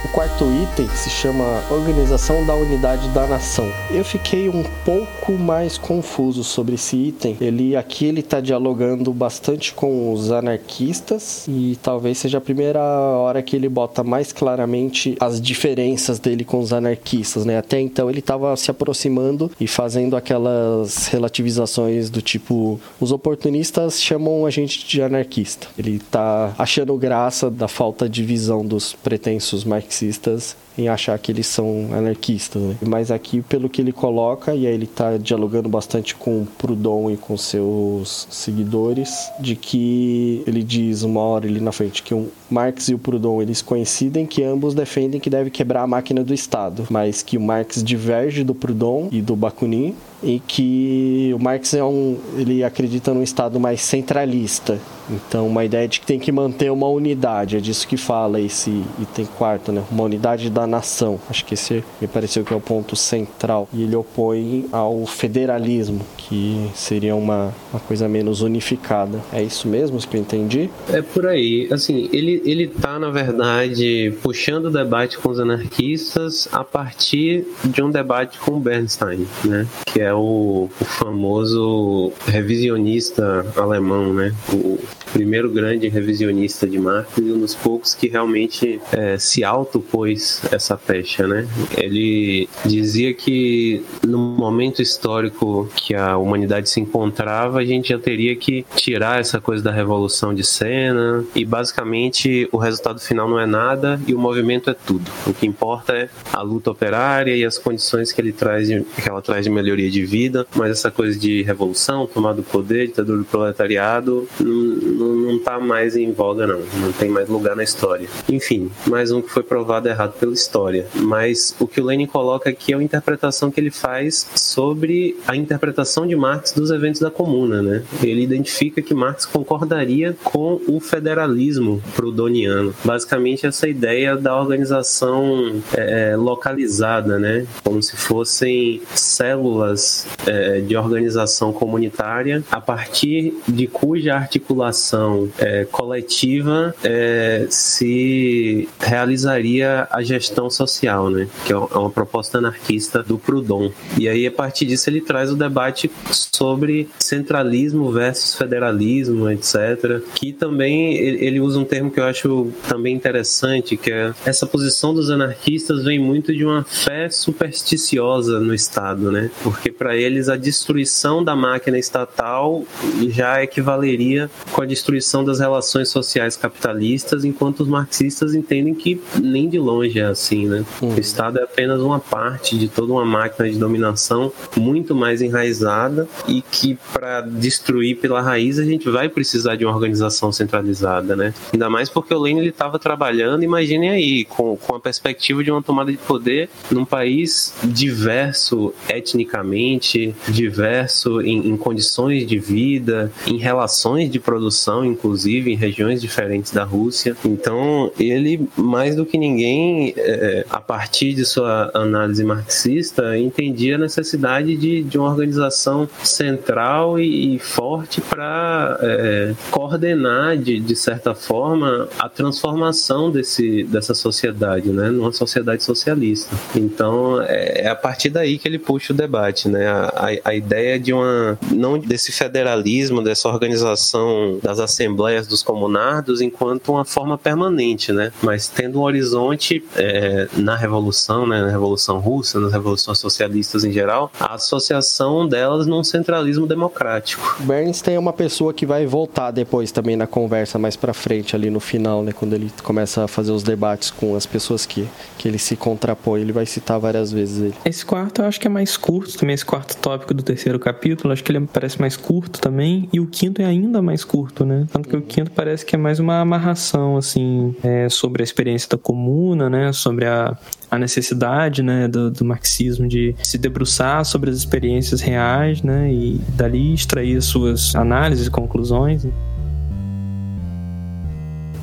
Quarto item se chama Organização da Unidade da Nação. Eu fiquei um pouco mais confuso sobre esse item. Ele aqui ele está dialogando bastante com os anarquistas e talvez seja a primeira hora que ele bota mais claramente as diferenças dele com os anarquistas, né? Até então ele estava se aproximando e fazendo aquelas relativizações do tipo os oportunistas chamam a gente de anarquista. Ele está achando graça da falta de visão dos pretensos marxistas marxistas em achar que eles são anarquistas. Né? Mas aqui, pelo que ele coloca, e aí ele está dialogando bastante com Proudhon e com seus seguidores, de que ele diz uma hora ali na frente que o Marx e o Proudhon eles coincidem que ambos defendem que deve quebrar a máquina do Estado, mas que o Marx diverge do Proudhon e do Bakunin e que o Marx é um, ele acredita num Estado mais centralista. Então, uma ideia de que tem que manter uma unidade, é disso que fala esse item quarto, né? Uma unidade da nação. Acho que esse me pareceu que é o ponto central. E ele opõe ao federalismo, que seria uma, uma coisa menos unificada. É isso mesmo que eu entendi? É por aí. Assim, ele, ele tá, na verdade, puxando o debate com os anarquistas a partir de um debate com Bernstein, né? Que é o, o famoso revisionista alemão, né? O primeiro grande revisionista de Marx e um dos poucos que realmente é, se autopôs essa pecha, né? Ele dizia que no momento histórico que a humanidade se encontrava, a gente já teria que tirar essa coisa da revolução de cena e basicamente o resultado final não é nada e o movimento é tudo. O que importa é a luta operária e as condições que ele traz que ela traz de melhoria de vida, mas essa coisa de revolução, tomar do poder, ditadura do proletariado, não, não, não tá mais em voga não, não tem mais lugar na história. Enfim, mais um que foi provado errado pela história. Mas o que o Lenin coloca aqui é a interpretação que ele faz sobre a interpretação de Marx dos eventos da Comuna, né? Ele identifica que Marx concordaria com o federalismo proudhoniano. Basicamente essa ideia da organização é, é localizada, né? Como se fossem células é, de organização comunitária a partir de cuja articulação é, coletiva é, se realizaria a gestão questão social, né? Que é uma proposta anarquista do Proudhon. E aí, a partir disso, ele traz o debate sobre centralismo versus federalismo, etc. Que também ele usa um termo que eu acho também interessante, que é essa posição dos anarquistas vem muito de uma fé supersticiosa no Estado, né? Porque para eles a destruição da máquina estatal já equivaleria com a destruição das relações sociais capitalistas, enquanto os marxistas entendem que nem de longe é assim, né? Uhum. O Estado é apenas uma parte de toda uma máquina de dominação muito mais enraizada e que para destruir pela raiz a gente vai precisar de uma organização centralizada, né? Ainda mais porque o Lenin ele estava trabalhando, imaginem aí, com, com a perspectiva de uma tomada de poder num país diverso etnicamente, diverso em, em condições de vida, em relações de produção, inclusive em regiões diferentes da Rússia. Então, ele, mais do que ninguém, é, a partir de sua análise marxista, entendia a necessidade de, de uma organização central e, e forte para é, coordenar, de, de certa forma, a transformação desse, dessa sociedade, né, numa sociedade socialista. Então, é, é a partir daí que ele puxa o debate, né, a, a, a ideia de uma, não desse federalismo, dessa organização das assembleias dos comunardos enquanto uma forma permanente, né, mas tendo um horizonte é, na Revolução, né, na Revolução Russa, nas revoluções socialistas em geral, a associação delas num centralismo democrático. Bernstein é uma pessoa que vai voltar depois também na conversa mais para frente ali no final, né, quando ele começa a fazer os debates com as pessoas que, que ele se contrapõe, ele vai citar várias vezes ele. Esse quarto eu acho que é mais curto, também esse quarto tópico do terceiro capítulo, acho que ele parece mais curto também, e o quinto é ainda mais curto, né? Tanto que o quinto parece que é mais uma amarração, assim, é, sobre a experiência da comuna, né? Sobre a, a necessidade, né, do, do, marxismo de se debruçar sobre as experiências reais, né? E dali extrair as suas análises e conclusões.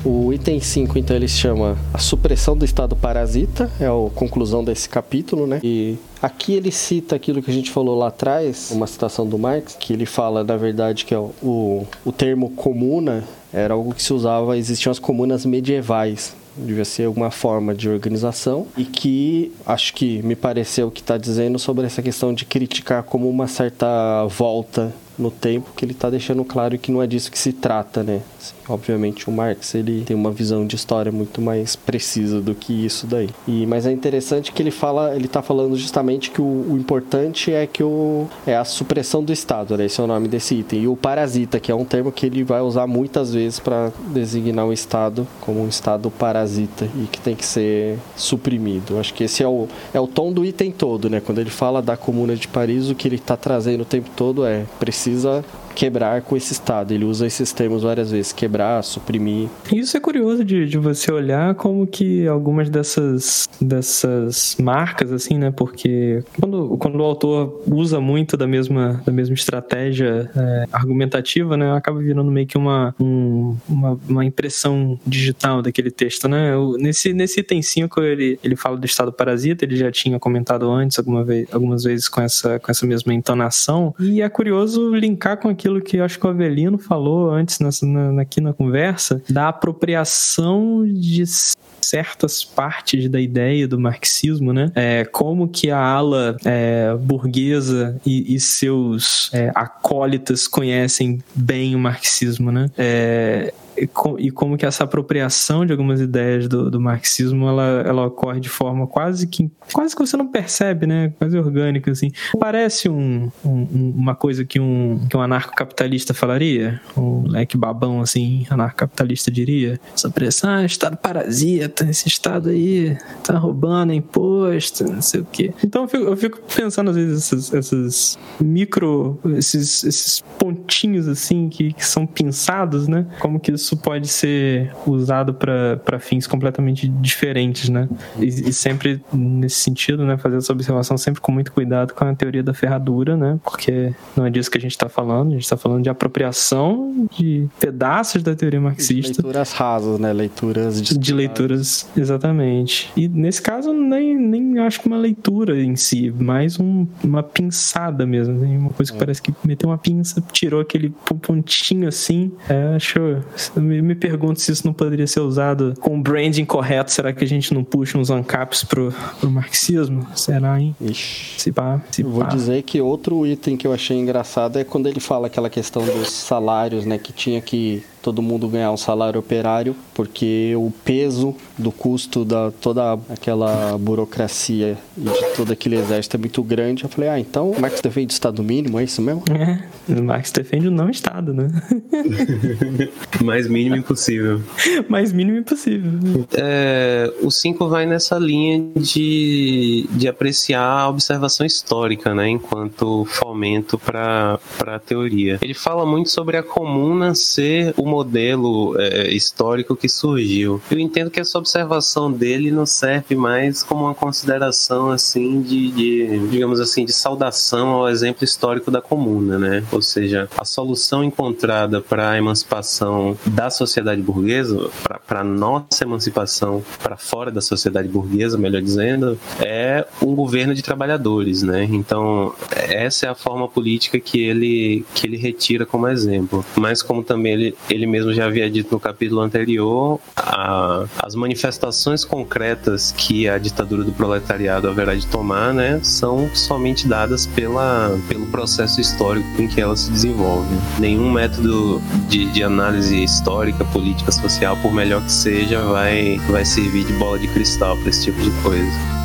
O item 5, então, ele chama a supressão do Estado parasita, é a conclusão desse capítulo, né? E aqui ele cita aquilo que a gente falou lá atrás, uma citação do Marx, que ele fala, na verdade, que é o, o termo comuna era algo que se usava, existiam as comunas medievais, devia ser alguma forma de organização e que acho que me pareceu que está dizendo sobre essa questão de criticar como uma certa volta no tempo que ele está deixando claro que não é disso que se trata, né? Obviamente o Marx ele tem uma visão de história muito mais precisa do que isso daí. E mas é interessante que ele fala, ele está falando justamente que o, o, importante é que o é a supressão do Estado, né? Esse é o nome desse item. E o parasita, que é um termo que ele vai usar muitas vezes para designar o Estado como um Estado parasita e que tem que ser suprimido. Acho que esse é o é o tom do item todo, né? Quando ele fala da Comuna de Paris, o que ele está trazendo o tempo todo é precisa quebrar com esse estado. Ele usa esses termos várias vezes: quebrar, suprimir. Isso é curioso de, de você olhar como que algumas dessas, dessas marcas, assim, né? Porque quando, quando o autor usa muito da mesma, da mesma estratégia é, argumentativa, né? Acaba virando meio que uma, um, uma, uma, impressão digital daquele texto, né? Nesse, nesse item 5 ele, ele fala do estado parasita, ele já tinha comentado antes alguma vez, algumas vezes com essa, com essa mesma entonação. E é curioso linkar com aquilo aquilo que eu acho que o Avelino falou antes nessa, na, aqui na conversa, da apropriação de certas partes da ideia do marxismo, né? É, como que a ala é, burguesa e, e seus é, acólitas conhecem bem o marxismo, né? É, e, como que essa apropriação de algumas ideias do, do, marxismo ela, ela ocorre de forma quase que quase que você não percebe, né? Quase orgânica assim. Parece um, um, uma coisa que um que um anarcocapitalista falaria, um leque babão assim, anarcocapitalista diria. Essa pressão, ah, estado parasita, esse estado aí tá roubando imposto, não sei o quê. Então eu fico, eu fico pensando às vezes essas, essas micro esses, esses pontinhos assim que, que são pinçados, né? Como que isso pode ser usado para fins completamente diferentes, né? E, e, sempre nesse sentido, né, fazer essa observação sempre com muito cuidado com a teoria da ferradura, né? Porque não é disso que a gente está falando, a gente está falando de apropriação de pedaços da teoria marxista. Leituras rasas, né? Leituras de, de leituras, exatamente. E nesse caso nem, nem acho que uma leitura em si, mais um, uma pinçada mesmo, né? uma coisa que é. parece que meteu uma pinça, tirou aquele pontinho assim. É, acho. Me, me pergunto se isso não poderia ser usado com o branding correto. Será que a gente não puxa uns ancaps pro, pro marxismo? Será, hein? Ixi. Se pá, se Vou pá. dizer que outro item que eu achei engraçado é quando ele fala aquela questão dos salários, né? Que tinha que todo mundo ganhar um salário operário, porque o peso do custo da toda aquela burocracia e de todo aquele exército é muito grande. Eu falei, ah, então o Marx defende o Estado mínimo, é isso mesmo? É, o Marx defende o não Estado, né? Mais mínimo impossível. Mais mínimo impossível. É, o 5 vai nessa linha de, de apreciar a observação histórica, né, enquanto fomento para a teoria. Ele fala muito sobre a comuna ser o modelo é, histórico que surgiu. Eu entendo que essa observação dele não serve mais como uma consideração assim de, de digamos assim, de saudação ao exemplo histórico da comuna, né? Ou seja, a solução encontrada para a emancipação da sociedade burguesa, para nossa emancipação para fora da sociedade burguesa, melhor dizendo, é um governo de trabalhadores, né? Então, essa é a forma política que ele que ele retira como exemplo. Mas como também ele, ele mesmo já havia dito no capítulo anterior, a, as manifestações concretas que a ditadura do proletariado haverá de tomar, né, são somente dadas pela, pelo processo histórico em que ela se desenvolve. Nenhum método de, de análise histórica, política, social, por melhor que seja, vai, vai servir de bola de cristal para esse tipo de coisa.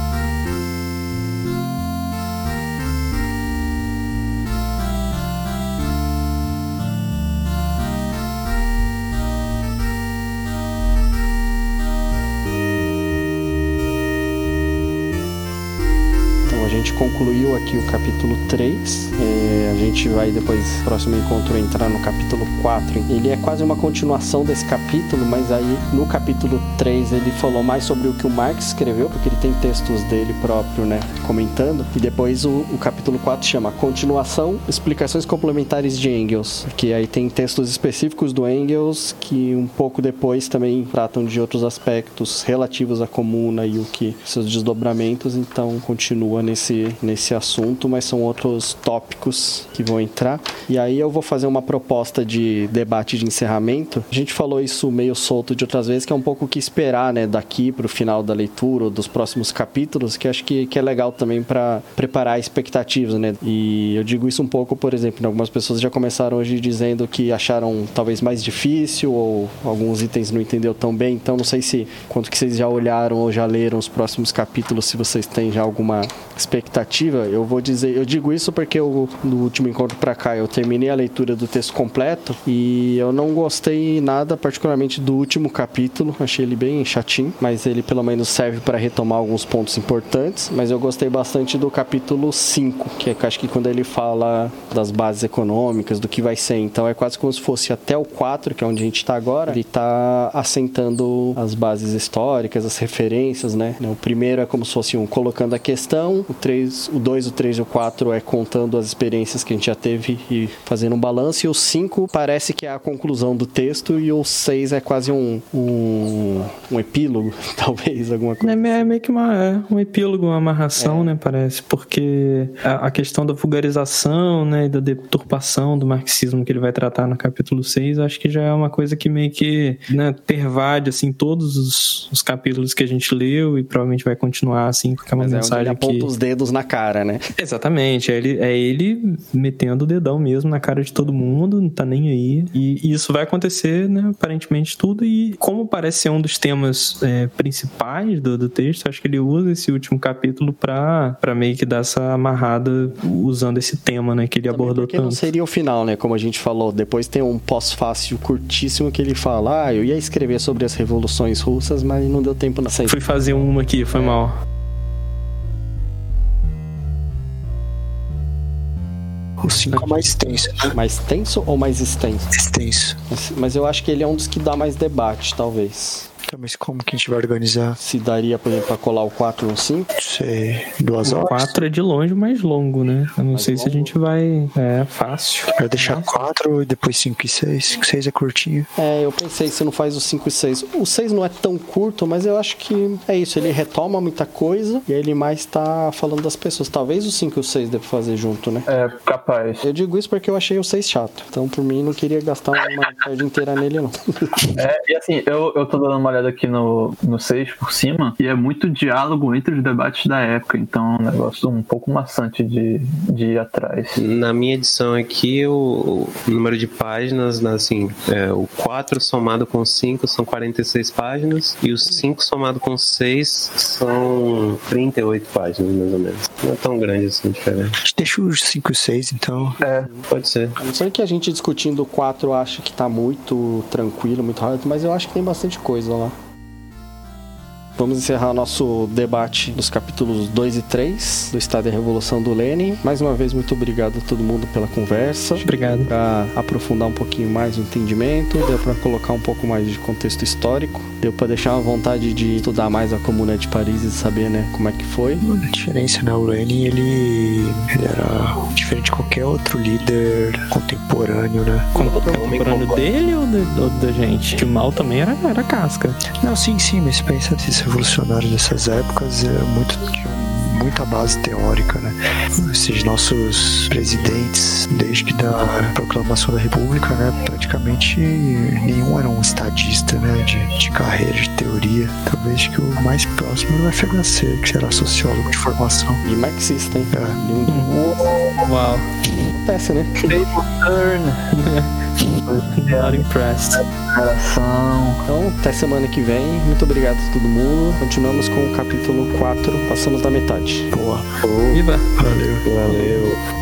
Aqui o capítulo 3. É, a gente vai depois, próximo encontro, entrar no capítulo 4. Ele é quase uma continuação desse capítulo, mas aí no capítulo 3 ele falou mais sobre o que o Marx escreveu, porque ele tem textos dele próprio, né, comentando. E depois o, o capítulo 4 chama Continuação, Explicações Complementares de Engels, que aí tem textos específicos do Engels que um pouco depois também tratam de outros aspectos relativos à comuna e o que seus desdobramentos, então continua nesse, nesse assunto, mas são outros tópicos que vão entrar. E aí eu vou fazer uma proposta de debate de encerramento. A gente falou isso meio solto de outras vezes, que é um pouco o que esperar, né, daqui para o final da leitura ou dos próximos capítulos, que acho que, que é legal também para preparar expectativas, né? E eu digo isso um pouco, por exemplo, algumas pessoas já começaram hoje dizendo que acharam talvez mais difícil ou alguns itens não entendeu tão bem, então não sei se quanto que vocês já olharam ou já leram os próximos capítulos, se vocês têm já alguma expectativa. Eu vou dizer, eu digo isso porque eu, no último encontro para cá eu terminei a leitura do texto completo e eu não gostei nada particularmente do último capítulo, achei ele bem chatinho, mas ele pelo menos serve para retomar alguns pontos importantes, mas eu gostei bastante do capítulo 5, que é acho que quando ele fala das bases econômicas, do que vai ser, então é quase como se fosse até o 4, que é onde a gente está agora, ele está assentando as bases históricas, as referências, né? O primeiro é como se fosse um colocando a questão, o 3, o 2, o 3 e o 4 é contando as experiências que a gente já teve e fazendo um balanço, e o 5 parece que é a conclusão do texto, e o 6 é quase um, um, um epílogo, talvez, alguma coisa. É, é meio que uma, é um epílogo, uma amarração, é. né, parece, porque a, a, questão da vulgarização, né, e da deturpação do marxismo que ele vai tratar no capítulo 6, acho que já é uma coisa que meio que, né, pervade, assim, todos os, os capítulos que a gente leu e provavelmente vai continuar, assim, porque é uma Mas mensagem é onde ele aponta que... os dedos na cara, né? Exatamente, é ele, é ele metendo o dedão mesmo na cara de todo mundo, não tá nem aí, e, e isso vai acontecer, né, aparentemente tudo, e como parece ser um dos temas é, principais do, do texto, acho que ele usa esse último capítulo pra, pra meio que dar essa amarrada usando esse tema, né, que ele Também abordou porque tanto. não seria o final, né, como a gente falou, depois tem um pós-fácil curtíssimo que ele fala, ah, eu ia escrever sobre as revoluções russas, mas não deu tempo na Fui fazer uma aqui, foi é. mal. O 5 é mais tenso, né? Mais tenso ou mais extenso? Extenso. Mas, mas, eu acho que ele é um dos que dá mais debate, talvez. Tá, mas como que a gente vai organizar? Se daria, por exemplo, pra colar o 4 no 5? Não sei, duas O horas? 4 é de longe mais longo, né? Eu não Mais sei se a longo? gente vai. É fácil. Vai deixar quatro e depois cinco e seis. Seis é curtinho. É, eu pensei se não faz o 5 e 6. O 6 não é tão curto, mas eu acho que é isso. Ele retoma muita coisa e aí ele mais tá falando das pessoas. Talvez o 5 e o 6 dê pra fazer junto, né? É, capaz. Eu digo isso porque eu achei o 6 chato. Então, por mim, não queria gastar uma tarde inteira nele, não. É, e assim, eu, eu tô dando uma olhada aqui no, no 6 por cima, e é muito diálogo entre os debates da época, então é um negócio um pouco maçante de, de ir atrás. Na minha edição aqui, o, o número de páginas, né, assim, é, o 4 somado com 5 são 46 páginas, e o 5 somado com 6 são 38 páginas, mais ou menos. Não é tão grande assim gente deixa os cinco e seis, então. É, Pode ser. A não ser que a gente discutindo o 4 acha que tá muito tranquilo, muito rápido, mas eu acho que tem bastante coisa lá. Vamos encerrar nosso debate dos capítulos 2 e 3 do Estado e a Revolução do Lenin. Mais uma vez, muito obrigado a todo mundo pela conversa. Obrigado. Para aprofundar um pouquinho mais o entendimento, deu para colocar um pouco mais de contexto histórico, deu para deixar uma vontade de estudar mais a Comuna de Paris e saber, né, como é que foi. A diferença, né? O Lenin, ele, ele era diferente de qualquer outro líder contemporâneo, né? Contemporâneo dele ou da, ou da gente? Que o mal também era, era casca. Não, sim, sim, mas pensa esses revolucionários dessas épocas é muito muita base teórica, né? Esses nossos presidentes, desde que da proclamação da República, né, praticamente nenhum era um estadista, né, de, de carreira, de teoria. Talvez que o mais próximo era o FHC, que era sociólogo de formação. E marxista, hein? É. Lindo. Uau. Acontece, né? Not impressed. Então, até semana que vem. Muito obrigado a todo mundo. Continuamos com o capítulo 4. Passamos da metade. Boa, Viva! valeu. Valeu.